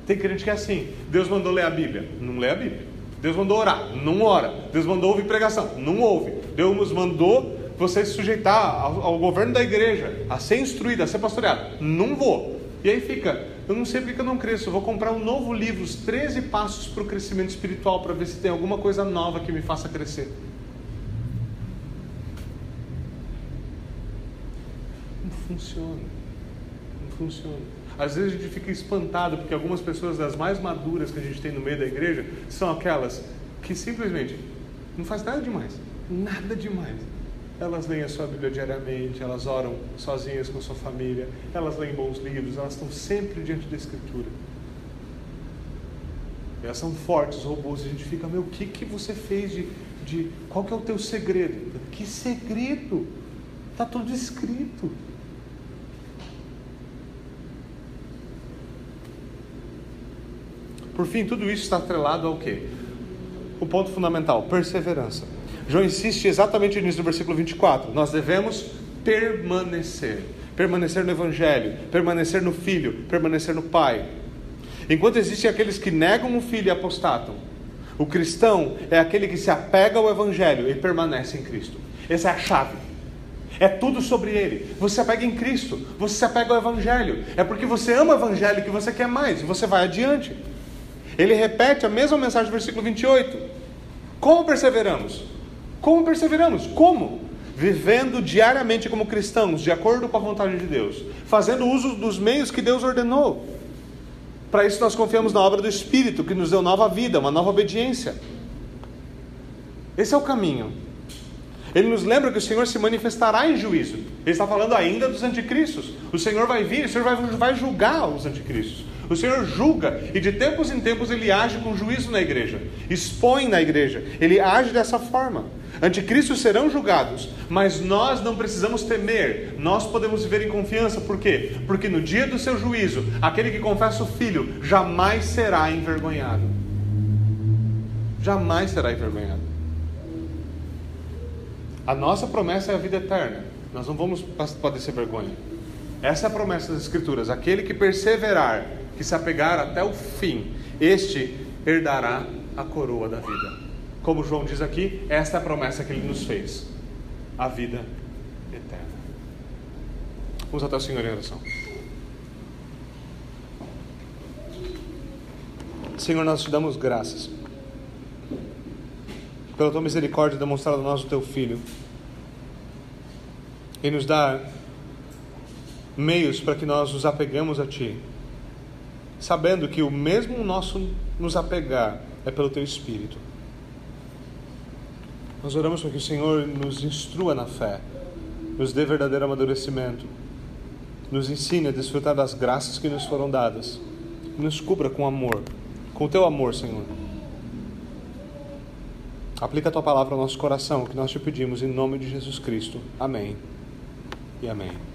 Tem crente que é assim: Deus mandou ler a Bíblia, não lê a Bíblia. Deus mandou orar, não ora. Deus mandou ouvir pregação, não ouve. Deus nos mandou você se sujeitar ao, ao governo da igreja, a ser instruído, a ser pastoreado. Não vou. E aí fica, eu não sei porque eu não cresço. Eu vou comprar um novo livro, os 13 passos para o crescimento espiritual, para ver se tem alguma coisa nova que me faça crescer. Funciona. Não funciona. Às vezes a gente fica espantado porque algumas pessoas das mais maduras que a gente tem no meio da igreja são aquelas que simplesmente não faz nada demais, nada demais. Elas leem a sua Bíblia diariamente, elas oram sozinhas com sua família, elas leem bons livros, elas estão sempre diante da Escritura. Elas são fortes, robôs, e a gente fica, meu, o que, que você fez de, de. Qual que é o teu segredo? Que segredo? Está tudo escrito. Por fim, tudo isso está atrelado ao quê? O ponto fundamental, perseverança. João insiste exatamente no versículo 24. Nós devemos permanecer. Permanecer no Evangelho, permanecer no Filho, permanecer no Pai. Enquanto existem aqueles que negam o Filho e apostatam, o cristão é aquele que se apega ao Evangelho e permanece em Cristo. Essa é a chave. É tudo sobre Ele. Você se apega em Cristo, você se apega ao Evangelho. É porque você ama o Evangelho que você quer mais e você vai adiante. Ele repete a mesma mensagem do versículo 28. Como perseveramos? Como perseveramos? Como? Vivendo diariamente como cristãos, de acordo com a vontade de Deus, fazendo uso dos meios que Deus ordenou. Para isso nós confiamos na obra do Espírito, que nos deu nova vida, uma nova obediência. Esse é o caminho. Ele nos lembra que o Senhor se manifestará em juízo. Ele está falando ainda dos anticristos. O Senhor vai vir, o Senhor vai, vai julgar os anticristos. O Senhor julga e de tempos em tempos ele age com juízo na igreja, expõe na igreja, ele age dessa forma. Anticristos serão julgados, mas nós não precisamos temer, nós podemos viver em confiança, por quê? Porque no dia do seu juízo, aquele que confessa o Filho jamais será envergonhado. Jamais será envergonhado. A nossa promessa é a vida eterna, nós não vamos padecer vergonha. Essa é a promessa das Escrituras: aquele que perseverar que se apegar até o fim, este herdará a coroa da vida. Como João diz aqui, esta é a promessa que ele nos fez: a vida eterna. Vamos até o Senhor em oração. Senhor, nós te damos graças pela tua misericórdia demonstrada a nós, o teu Filho, e nos dá meios para que nós nos apegamos a Ti sabendo que o mesmo nosso nos apegar é pelo teu Espírito. Nós oramos para que o Senhor nos instrua na fé, nos dê verdadeiro amadurecimento, nos ensine a desfrutar das graças que nos foram dadas, nos cubra com amor, com o teu amor, Senhor. Aplica a tua palavra ao nosso coração, que nós te pedimos em nome de Jesus Cristo. Amém e amém.